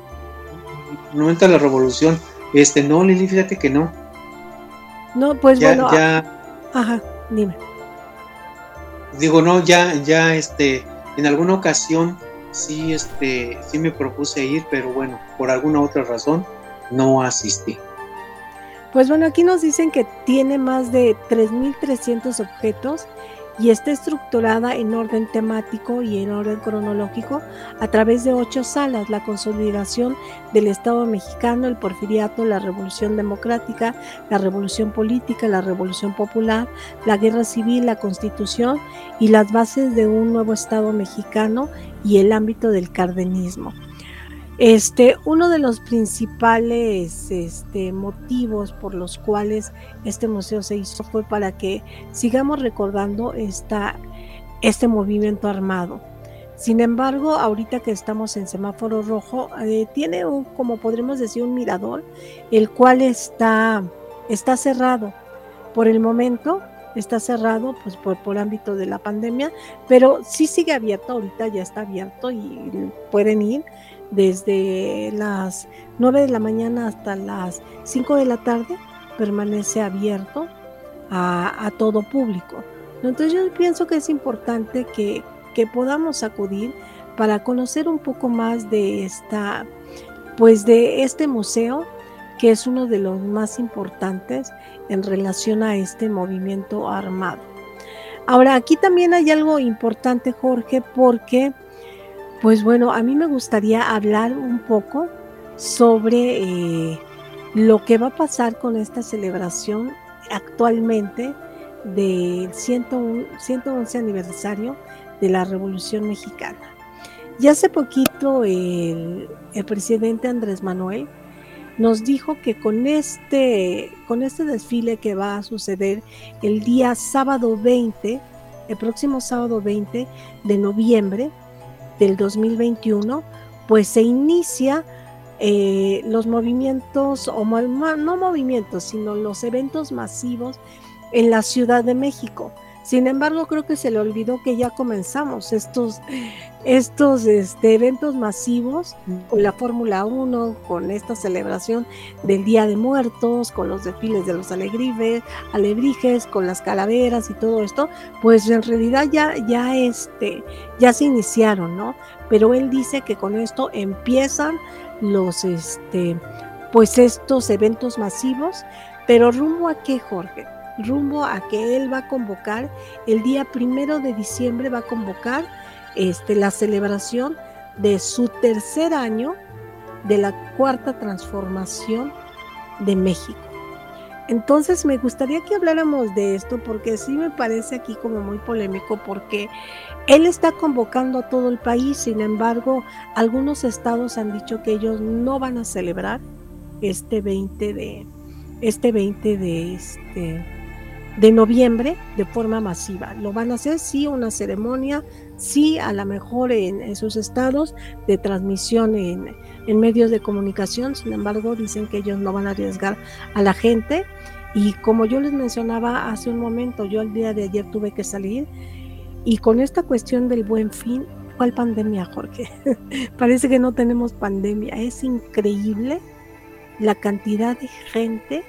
Monumento a la Revolución. Este, no, Lili, fíjate que no. No, pues bueno. Ya, ah, ajá, dime. Digo, no, ya, ya, este, en alguna ocasión sí, este, sí me propuse ir, pero bueno, por alguna otra razón no asistí. Pues bueno, aquí nos dicen que tiene más de 3.300 objetos y está estructurada en orden temático y en orden cronológico a través de ocho salas, la consolidación del Estado mexicano, el porfiriato, la revolución democrática, la revolución política, la revolución popular, la guerra civil, la constitución y las bases de un nuevo Estado mexicano y el ámbito del cardenismo. Este, uno de los principales este, motivos por los cuales este museo se hizo fue para que sigamos recordando esta, este movimiento armado. Sin embargo, ahorita que estamos en semáforo rojo, eh, tiene un, como podríamos decir, un mirador, el cual está, está cerrado. Por el momento está cerrado, pues por, por ámbito de la pandemia, pero sí sigue abierto, ahorita ya está abierto y pueden ir desde las 9 de la mañana hasta las 5 de la tarde permanece abierto a, todo público. Entonces yo pienso que es importante que, que, podamos acudir para conocer un poco más de esta, pues de este museo, que es uno de los más importantes en relación a este movimiento armado. Ahora, aquí también hay algo importante, Jorge, porque pues bueno, a mí me gustaría hablar un poco sobre eh, lo que va a pasar con esta celebración actualmente del 111 aniversario de la Revolución Mexicana. Y hace poquito el, el presidente Andrés Manuel nos dijo que con este, con este desfile que va a suceder el día sábado 20, el próximo sábado 20 de noviembre del 2021, pues se inicia eh, los movimientos, o no movimientos, sino los eventos masivos en la Ciudad de México. Sin embargo, creo que se le olvidó que ya comenzamos estos, estos este, eventos masivos con la Fórmula 1, con esta celebración del Día de Muertos, con los desfiles de los alebrijes, con las calaveras y todo esto, pues en realidad ya, ya, este, ya se iniciaron, ¿no? Pero él dice que con esto empiezan los, este, pues estos eventos masivos, pero rumbo a qué, Jorge? Rumbo a que él va a convocar el día primero de diciembre va a convocar este, la celebración de su tercer año de la cuarta transformación de México. Entonces me gustaría que habláramos de esto porque sí me parece aquí como muy polémico porque él está convocando a todo el país, sin embargo algunos estados han dicho que ellos no van a celebrar este 20 de este 20 de este de noviembre de forma masiva. Lo van a hacer, sí, una ceremonia, sí, a lo mejor en esos estados de transmisión en, medios de comunicación, sin embargo, dicen que ellos no van a arriesgar a la gente. Y como yo les mencionaba hace un momento, yo el día de ayer tuve que salir y con esta cuestión del buen fin, ¿cuál pandemia, Jorge? [laughs] Parece que no tenemos pandemia. Es increíble la cantidad de gente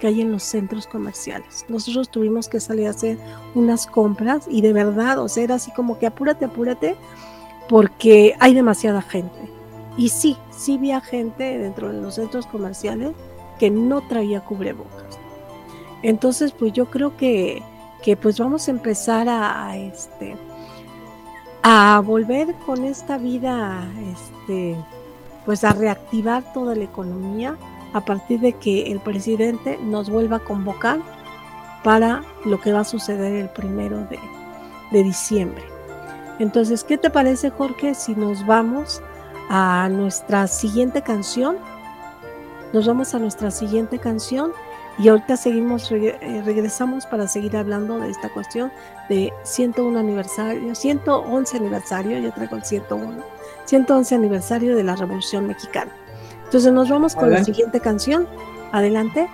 que hay en los centros comerciales. Nosotros tuvimos que salir a hacer unas compras y de verdad, o sea, era así como que apúrate, apúrate, porque hay demasiada gente. Y sí, sí vi a gente dentro de los centros comerciales que no traía cubrebocas. Entonces, pues yo creo que, que pues vamos a empezar a, este a volver con esta vida este pues a reactivar toda la economía a partir de que el presidente nos vuelva a convocar para lo que va a suceder el primero de, diciembre. Entonces, ¿qué te parece, Jorge, si nos vamos a nuestra siguiente canción? Nos vamos a nuestra siguiente canción y ahorita seguimos, eh, regresamos para seguir hablando de esta cuestión de 101 aniversario, 111 aniversario, yo traigo el 101, 111 aniversario de la Revolución Mexicana. Entonces nos vamos con la siguiente canción. Adelante.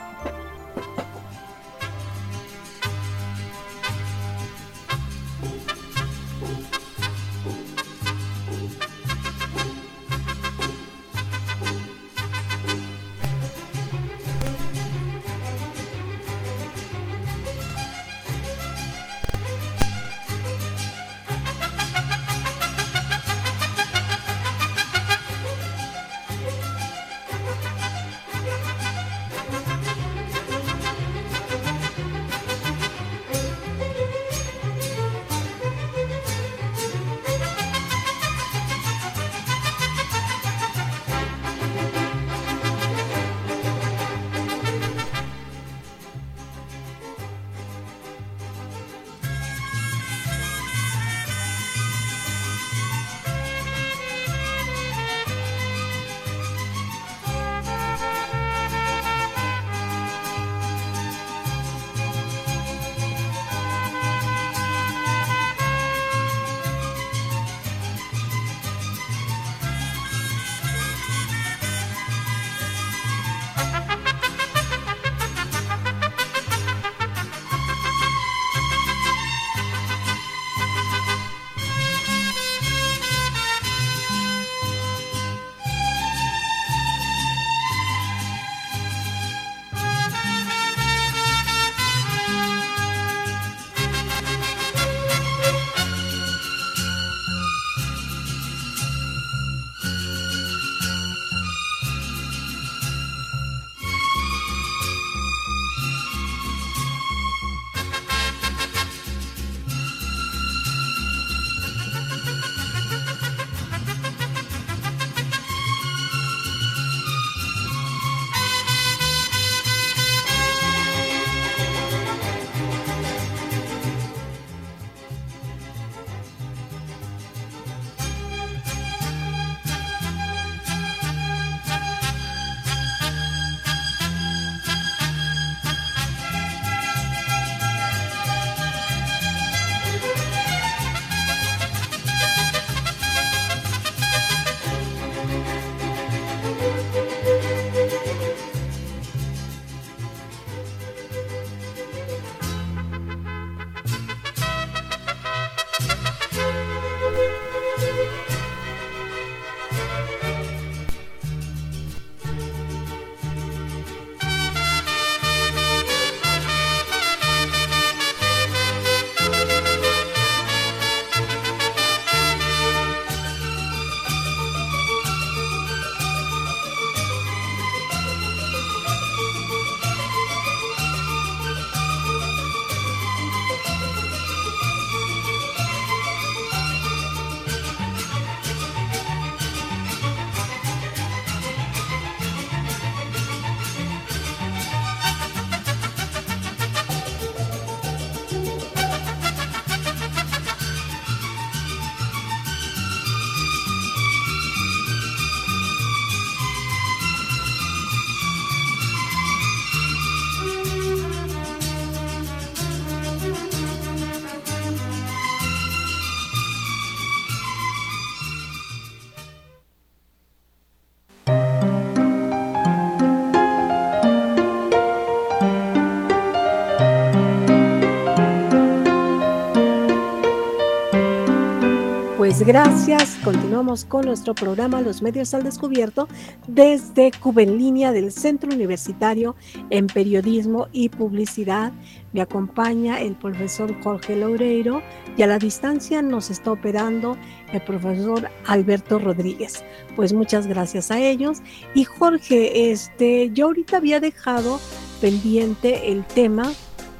Pues gracias. Continuamos con nuestro programa Los Medios al Descubierto desde Cuba en línea del Centro Universitario en Periodismo y Publicidad. Me acompaña el profesor Jorge Loureiro y a la distancia nos está operando el profesor Alberto Rodríguez. Pues muchas gracias a ellos. Y Jorge, este, yo ahorita había dejado pendiente el tema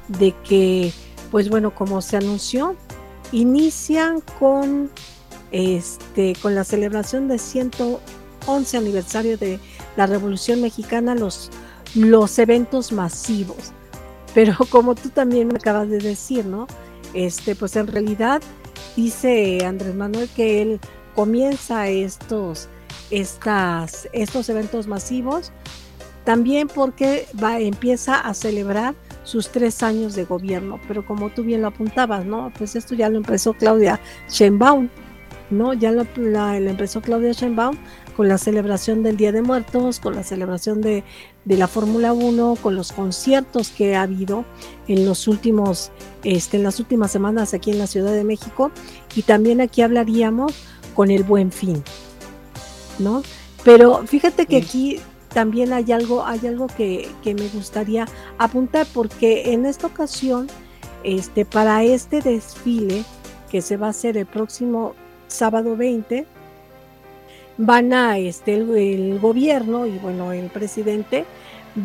de que, pues bueno, como se anunció, inician con este con la celebración del 111 aniversario de la Revolución Mexicana los los eventos masivos. Pero [laughs] como tú también me acabas de decir, ¿no? Este, pues en realidad dice Andrés Manuel que él comienza estos estas estos eventos masivos también porque va empieza a celebrar sus tres años de gobierno. Pero como tú bien lo apuntabas, ¿no? Pues esto ya lo empezó Claudia Sheinbaum, ¿no? Ya lo, empezó Claudia Sheinbaum con la celebración del Día de Muertos, con la celebración de, de la Fórmula 1, con los conciertos que ha habido en los últimos, este, en las últimas semanas aquí en la Ciudad de México. Y también aquí hablaríamos con el Buen Fin, ¿no? Pero fíjate que aquí también hay algo, hay algo que, me gustaría apuntar, porque en esta ocasión, este, para este desfile que se va a hacer el próximo sábado 20, van a, este, el, gobierno y bueno, el presidente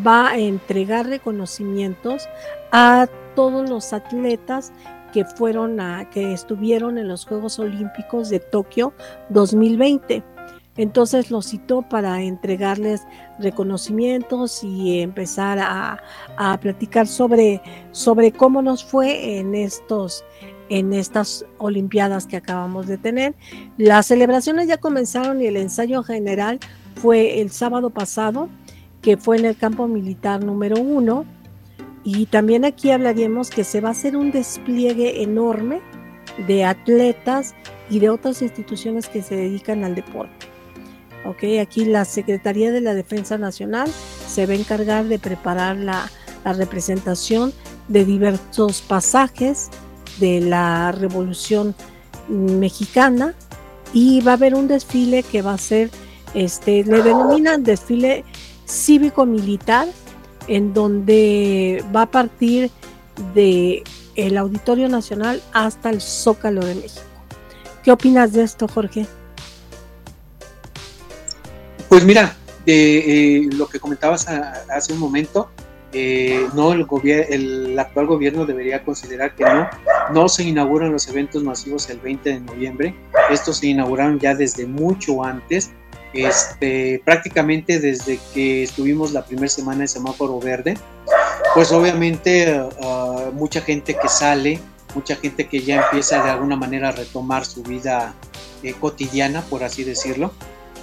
va a entregar reconocimientos a todos los atletas que fueron a, que estuvieron en los Juegos Olímpicos de Tokio 2020. Entonces lo citó para entregarles reconocimientos y empezar a, platicar sobre, sobre cómo nos fue en estos en estas Olimpiadas que acabamos de tener. Las celebraciones ya comenzaron y el ensayo general fue el sábado pasado, que fue en el campo militar número uno. Y también aquí hablaríamos que se va a hacer un despliegue enorme de atletas y de otras instituciones que se dedican al deporte. Okay, aquí la Secretaría de la Defensa Nacional se va a encargar de preparar la, representación de diversos pasajes de la Revolución Mexicana y va a haber un desfile que va a ser, este, le denominan desfile cívico-militar, en donde va a partir de el Auditorio Nacional hasta el Zócalo de México. ¿Qué opinas de esto, Jorge? Pues mira, de lo que comentabas hace un momento, eh, no el, actual gobierno debería considerar que no, no se inauguran los eventos masivos el 20 de noviembre, estos se inauguraron ya desde mucho antes, este, prácticamente desde que estuvimos la primera semana en semáforo verde, pues obviamente uh, mucha gente que sale, mucha gente que ya empieza de alguna manera a retomar su vida eh, cotidiana, por así decirlo,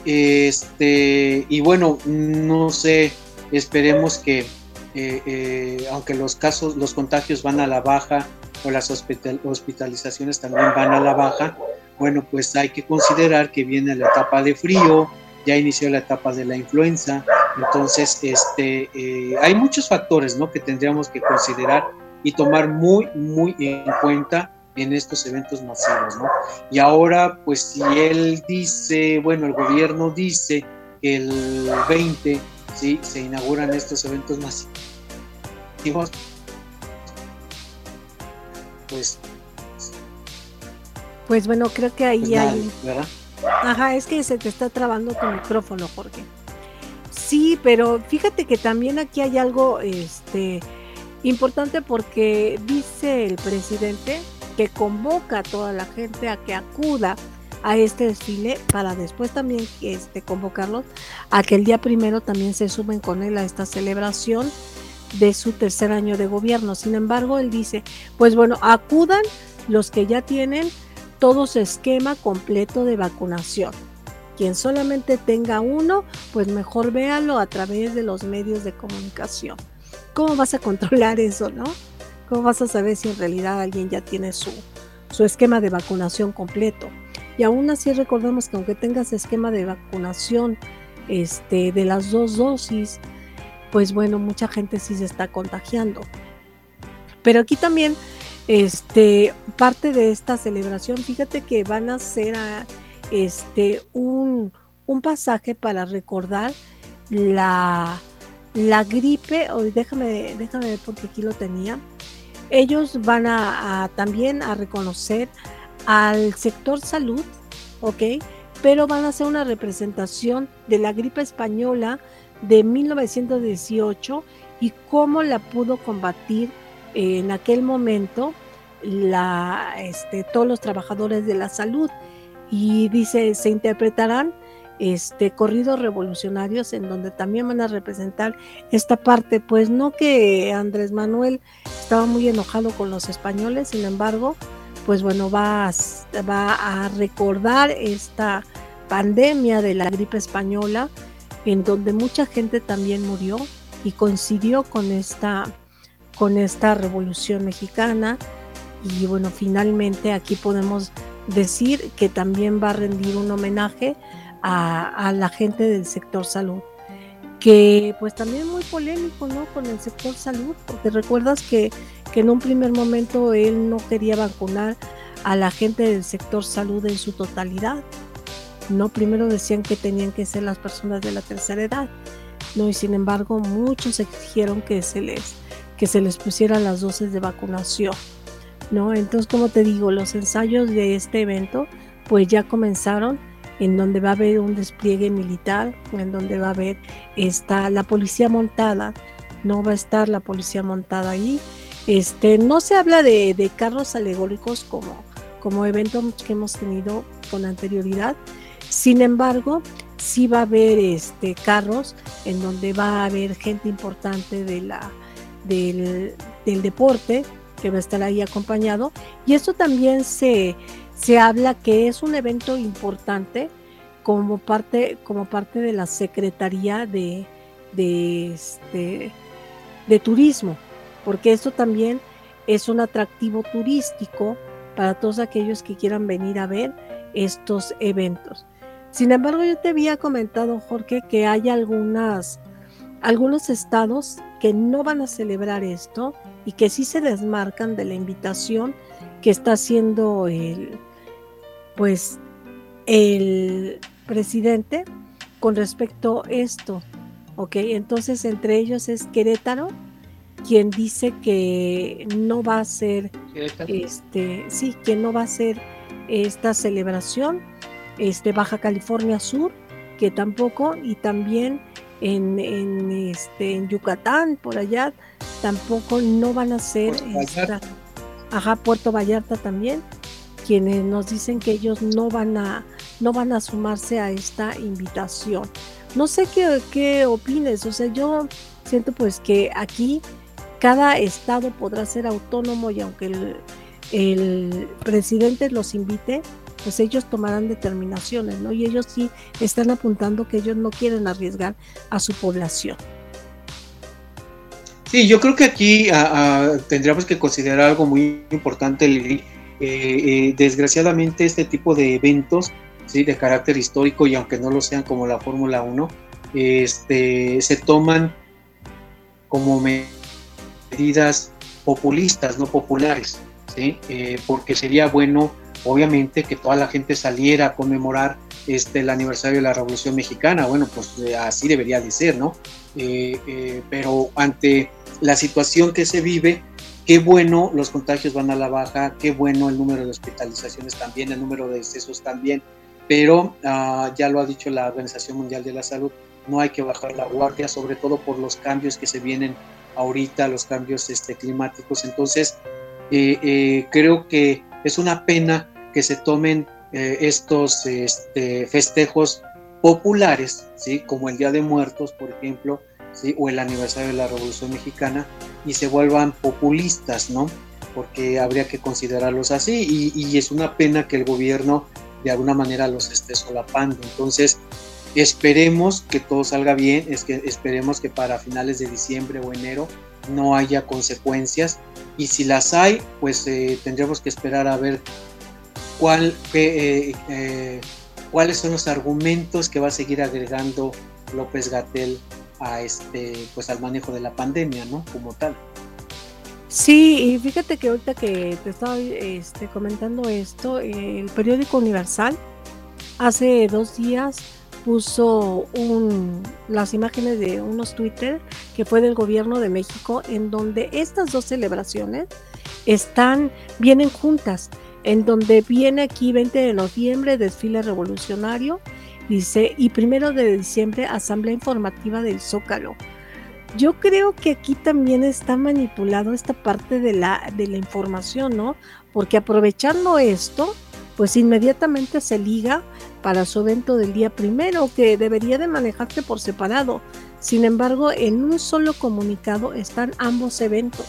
este, y bueno, no sé, esperemos que, eh, eh, aunque los casos, los contagios van a la baja o las hospitalizaciones también van a la baja, bueno, pues hay que considerar que viene la etapa de frío, ya inició la etapa de la influenza, entonces este, eh, hay muchos factores ¿no? que tendríamos que considerar y tomar muy, muy en cuenta en estos eventos masivos, ¿no? Y ahora, pues si él dice, bueno, el gobierno dice que el 20, sí, se inauguran estos eventos masivos, pues... Pues bueno, creo que ahí pues hay... ¿verdad? Ajá, es que se te está trabando tu micrófono, Jorge. Sí, pero fíjate que también aquí hay algo este, importante porque dice el presidente que convoca a toda la gente a que acuda a este desfile para después también este, convocarlos a que el día primero también se sumen con él a esta celebración de su tercer año de gobierno. Sin embargo, él dice, pues bueno, acudan los que ya tienen todo su esquema completo de vacunación. Quien solamente tenga uno, pues mejor véalo a través de los medios de comunicación. ¿Cómo vas a controlar eso, no? ¿Cómo vas a saber si en realidad alguien ya tiene su, su esquema de vacunación completo? Y aún así recordemos que aunque tengas esquema de vacunación este, de las dos dosis, pues bueno, mucha gente sí se está contagiando. Pero aquí también este, parte de esta celebración, fíjate que van a hacer este, un, un pasaje para recordar la, la gripe, o déjame, déjame ver porque aquí lo tenía. Ellos van a, también a reconocer al sector salud, ¿ok? Pero van a hacer una representación de la gripe española de 1918 y cómo la pudo combatir en aquel momento la, este, todos los trabajadores de la salud. Y dice, se interpretarán este, corridos revolucionarios en donde también van a representar esta parte, pues no que Andrés Manuel estaba muy enojado con los españoles, sin embargo, pues bueno, va a, va a recordar esta pandemia de la gripe española, en donde mucha gente también murió y coincidió con esta, con esta revolución mexicana. Y bueno, finalmente aquí podemos decir que también va a rendir un homenaje a, la gente del sector salud que pues también muy polémico, ¿no? Con el sector salud, porque recuerdas que, que, en un primer momento él no quería vacunar a la gente del sector salud en su totalidad, ¿no? Primero decían que tenían que ser las personas de la tercera edad, ¿no? Y sin embargo muchos exigieron que se les, que se les pusieran las dosis de vacunación, ¿no? Entonces, como te digo, los ensayos de este evento pues ya comenzaron en donde va a haber un despliegue militar, en donde va a haber esta, la policía montada, no va a estar la policía montada ahí. Este, no se habla de, carros alegóricos como, como eventos que hemos tenido con anterioridad, sin embargo, sí va a haber este, carros en donde va a haber gente importante de la, del, del deporte que va a estar ahí acompañado. Y esto también se, se habla que es un evento importante como parte, como parte de la Secretaría de, de, este, de Turismo, porque esto también es un atractivo turístico para todos aquellos que quieran venir a ver estos eventos. Sin embargo, yo te había comentado, Jorge, que hay algunas, algunos estados que no van a celebrar esto y que sí se desmarcan de la invitación que está haciendo el, pues el presidente con respecto a esto. Ok, entonces entre ellos es Querétaro, quien dice que no va a ser este, sí, que no va a ser esta celebración, este Baja California Sur, que tampoco, y también en, en, este, en Yucatán, por allá, tampoco no van a ser esta, ajá, Puerto Vallarta también, quienes nos dicen que ellos no van a, no van a sumarse a esta invitación. No sé qué, qué opines, o sea, yo siento pues que aquí cada estado podrá ser autónomo y aunque el, el presidente los invite, pues ellos tomarán determinaciones, ¿no? Y ellos sí están apuntando que ellos no quieren arriesgar a su población. Sí, yo creo que aquí tendríamos que considerar algo muy importante, Lili, eh, eh, desgraciadamente este tipo de eventos ¿sí? de carácter histórico y aunque no lo sean como la Fórmula 1, este, se toman como medidas populistas, no populares, ¿sí? Eh, porque sería bueno, obviamente, que toda la gente saliera a conmemorar este, el aniversario de la Revolución Mexicana. Bueno, pues así debería de ser, ¿no? pero ante la situación que se vive, Qué bueno, los contagios van a la baja, qué bueno el número de hospitalizaciones también, el número de decesos también, pero ah, ya lo ha dicho la Organización Mundial de la Salud, no hay que bajar la guardia, sobre todo por los cambios que se vienen ahorita, los cambios este, climáticos. Entonces, eh, eh, creo que es una pena que se tomen eh, estos este, festejos populares, ¿sí? como el Día de Muertos, por ejemplo, o el aniversario de la Revolución Mexicana y se vuelvan populistas, ¿no? Porque habría que considerarlos así y, es una pena que el gobierno de alguna manera los esté solapando. Entonces, esperemos que todo salga bien, es que esperemos que para finales de diciembre o enero no haya consecuencias y si las hay, pues eh, tendremos que esperar a ver eh, eh, cuáles son los argumentos que va a seguir agregando López Gatel a este, pues al manejo de la pandemia, ¿no? Como tal. Sí, y fíjate que ahorita que te estaba este, comentando esto, el periódico Universal hace dos días puso un, las imágenes de unos Twitter que fue del gobierno de México, en donde estas dos celebraciones están, vienen juntas, en donde viene aquí 20 de noviembre, desfile revolucionario, dice, y primero de diciembre, asamblea informativa del Zócalo. Yo creo que aquí también está manipulado esta parte de la, de la información, ¿no? Porque aprovechando esto, pues inmediatamente se liga para su evento del día primero, que debería de manejarse por separado. Sin embargo, en un solo comunicado están ambos eventos.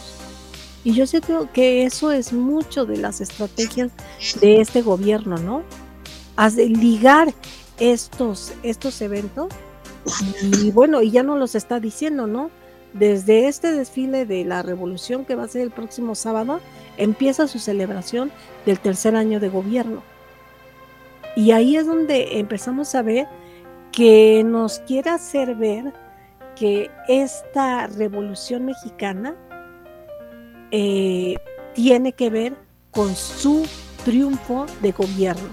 Y yo sé que eso es mucho de las estrategias de este gobierno, ¿no? ligar estos, estos eventos. Y bueno, y ya no los está diciendo, ¿no? Desde este desfile de la revolución que va a ser el próximo sábado, empieza su celebración del tercer año de gobierno. Y ahí es donde empezamos a ver que nos quiere hacer ver que esta revolución mexicana eh, tiene que ver con su triunfo de gobierno,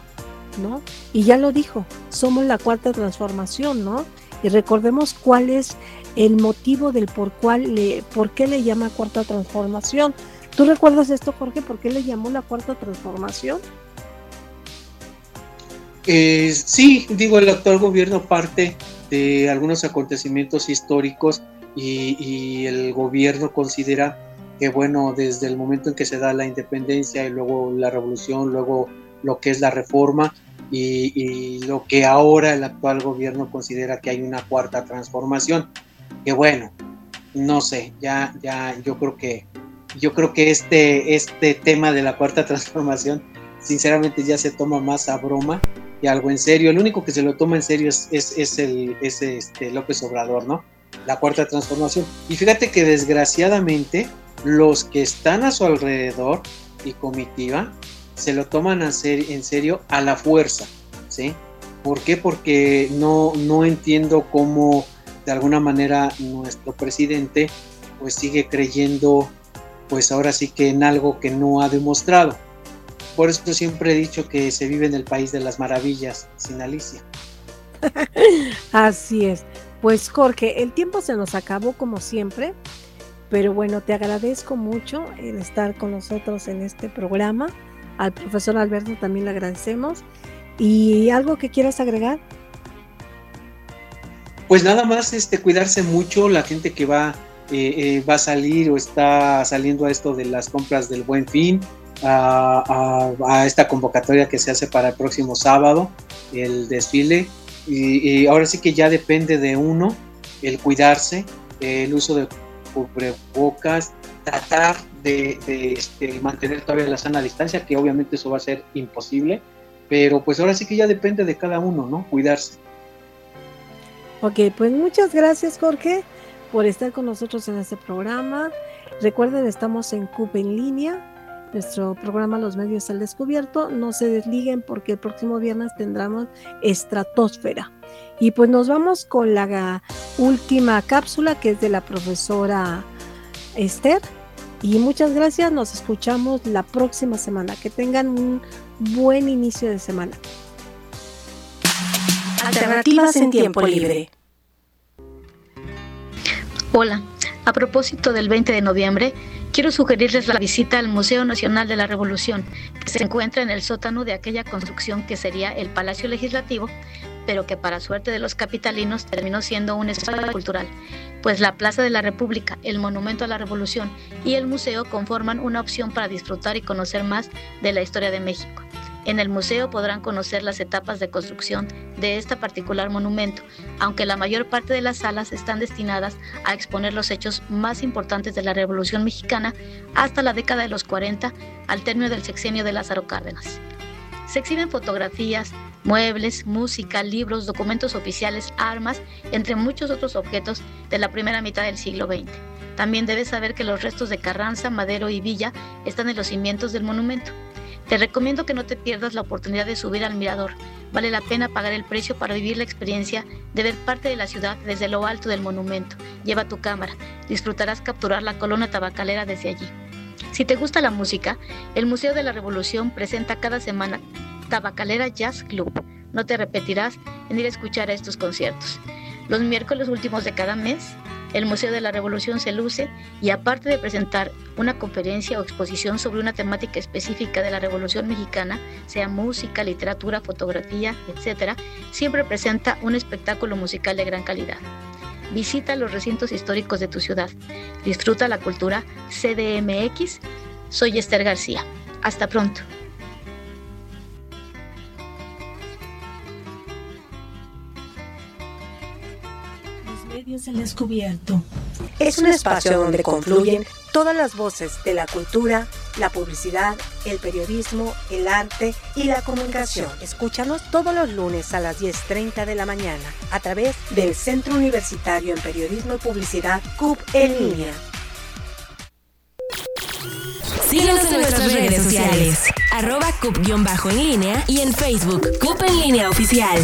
¿no? Y ya lo dijo, somos la cuarta transformación, ¿no? Y recordemos cuál es el motivo del por cuál le, por qué le llama cuarta transformación. ¿Tú recuerdas esto, Jorge? ¿Por qué le llamó la cuarta transformación? Eh, sí, digo, el actual gobierno parte de algunos acontecimientos históricos y, el gobierno considera que, bueno, desde el momento en que se da la independencia y luego la revolución, luego lo que es la reforma y, lo que ahora el actual gobierno considera que hay una cuarta transformación, que bueno, no sé, ya, ya, yo creo que, yo creo que este, este tema de la cuarta [laughs] transformación, sinceramente ya se toma más a broma y algo en serio. El único que se lo toma en serio es, es, el, este, López Obrador, ¿no? La cuarta transformación. Y fíjate que desgraciadamente los que están a su alrededor y comitiva se lo toman en serio a la fuerza, ¿sí? ¿Por qué? Porque no, no entiendo cómo de alguna manera nuestro presidente pues sigue creyendo pues ahora sí que en algo que no ha demostrado por eso siempre he dicho que se vive en el país de las maravillas, sin Alicia. [laughs] Así es. Pues Jorge, el tiempo se nos acabó como siempre, pero bueno, te agradezco mucho el estar con nosotros en este programa. Al profesor Alberto también le agradecemos. ¿Y algo que quieras agregar? Pues nada más este, cuidarse mucho, la gente que va, eh, eh, va a salir o está saliendo a esto de las compras del buen fin, a, esta convocatoria que se hace para el próximo sábado, el desfile. Y, ahora sí que ya depende de uno el cuidarse, el uso de cubrebocas, tratar de, este, mantener todavía la sana distancia, que obviamente eso va a ser imposible, pero pues ahora sí que ya depende de cada uno, ¿no? Cuidarse. Ok, pues muchas gracias Jorge por estar con nosotros en este programa. Recuerden, estamos en CUP en línea nuestro programa Los Medios al Descubierto. No se desliguen porque el próximo viernes tendremos Estratosfera. Y pues nos vamos con la última cápsula que es de la profesora Esther. Y muchas gracias, nos escuchamos la próxima semana. Que tengan un buen inicio de semana. Alternativas en tiempo libre. Hola, a propósito del 20 de noviembre, quiero sugerirles la visita al Museo Nacional de la Revolución, que se encuentra en el sótano de aquella construcción que sería el Palacio Legislativo, pero que para suerte de los capitalinos terminó siendo un espacio cultural, pues la Plaza de la República, el Monumento a la Revolución y el museo conforman una opción para disfrutar y conocer más de la historia de México. En el museo podrán conocer las etapas de construcción de este particular monumento, aunque la mayor parte de las salas están destinadas a exponer los hechos más importantes de la Revolución Mexicana hasta la década de los 40, al término del sexenio de Lázaro Cárdenas. Se exhiben fotografías, muebles, música, libros, documentos oficiales, armas, entre muchos otros objetos de la primera mitad del siglo XX. También debes saber que los restos de Carranza, Madero y Villa están en los cimientos del monumento. Te recomiendo que no te pierdas la oportunidad de subir al mirador. Vale la pena pagar el precio para vivir la experiencia de ver parte de la ciudad desde lo alto del monumento. Lleva tu cámara. Disfrutarás capturar la colona tabacalera desde allí. Si te gusta la música, el Museo de la Revolución presenta cada semana Tabacalera Jazz Club. No te repetirás en ir a escuchar a estos conciertos. Los miércoles últimos de cada mes, el Museo de la Revolución se luce y aparte de presentar una conferencia o exposición sobre una temática específica de la Revolución Mexicana, sea música, literatura, fotografía, etc., siempre presenta un espectáculo musical de gran calidad. Visita los recintos históricos de tu ciudad. Disfruta la cultura CDMX. Soy Esther García. Hasta pronto. Descubierto. Es un espacio donde confluyen todas las voces de la cultura, la publicidad, el periodismo, el arte y la comunicación. Escúchanos todos los lunes a las 10.30 de la mañana a través del Centro Universitario en Periodismo y Publicidad CUP en línea. Síguenos en nuestras redes sociales, arroba CUP-en línea y en Facebook, CUP en línea oficial.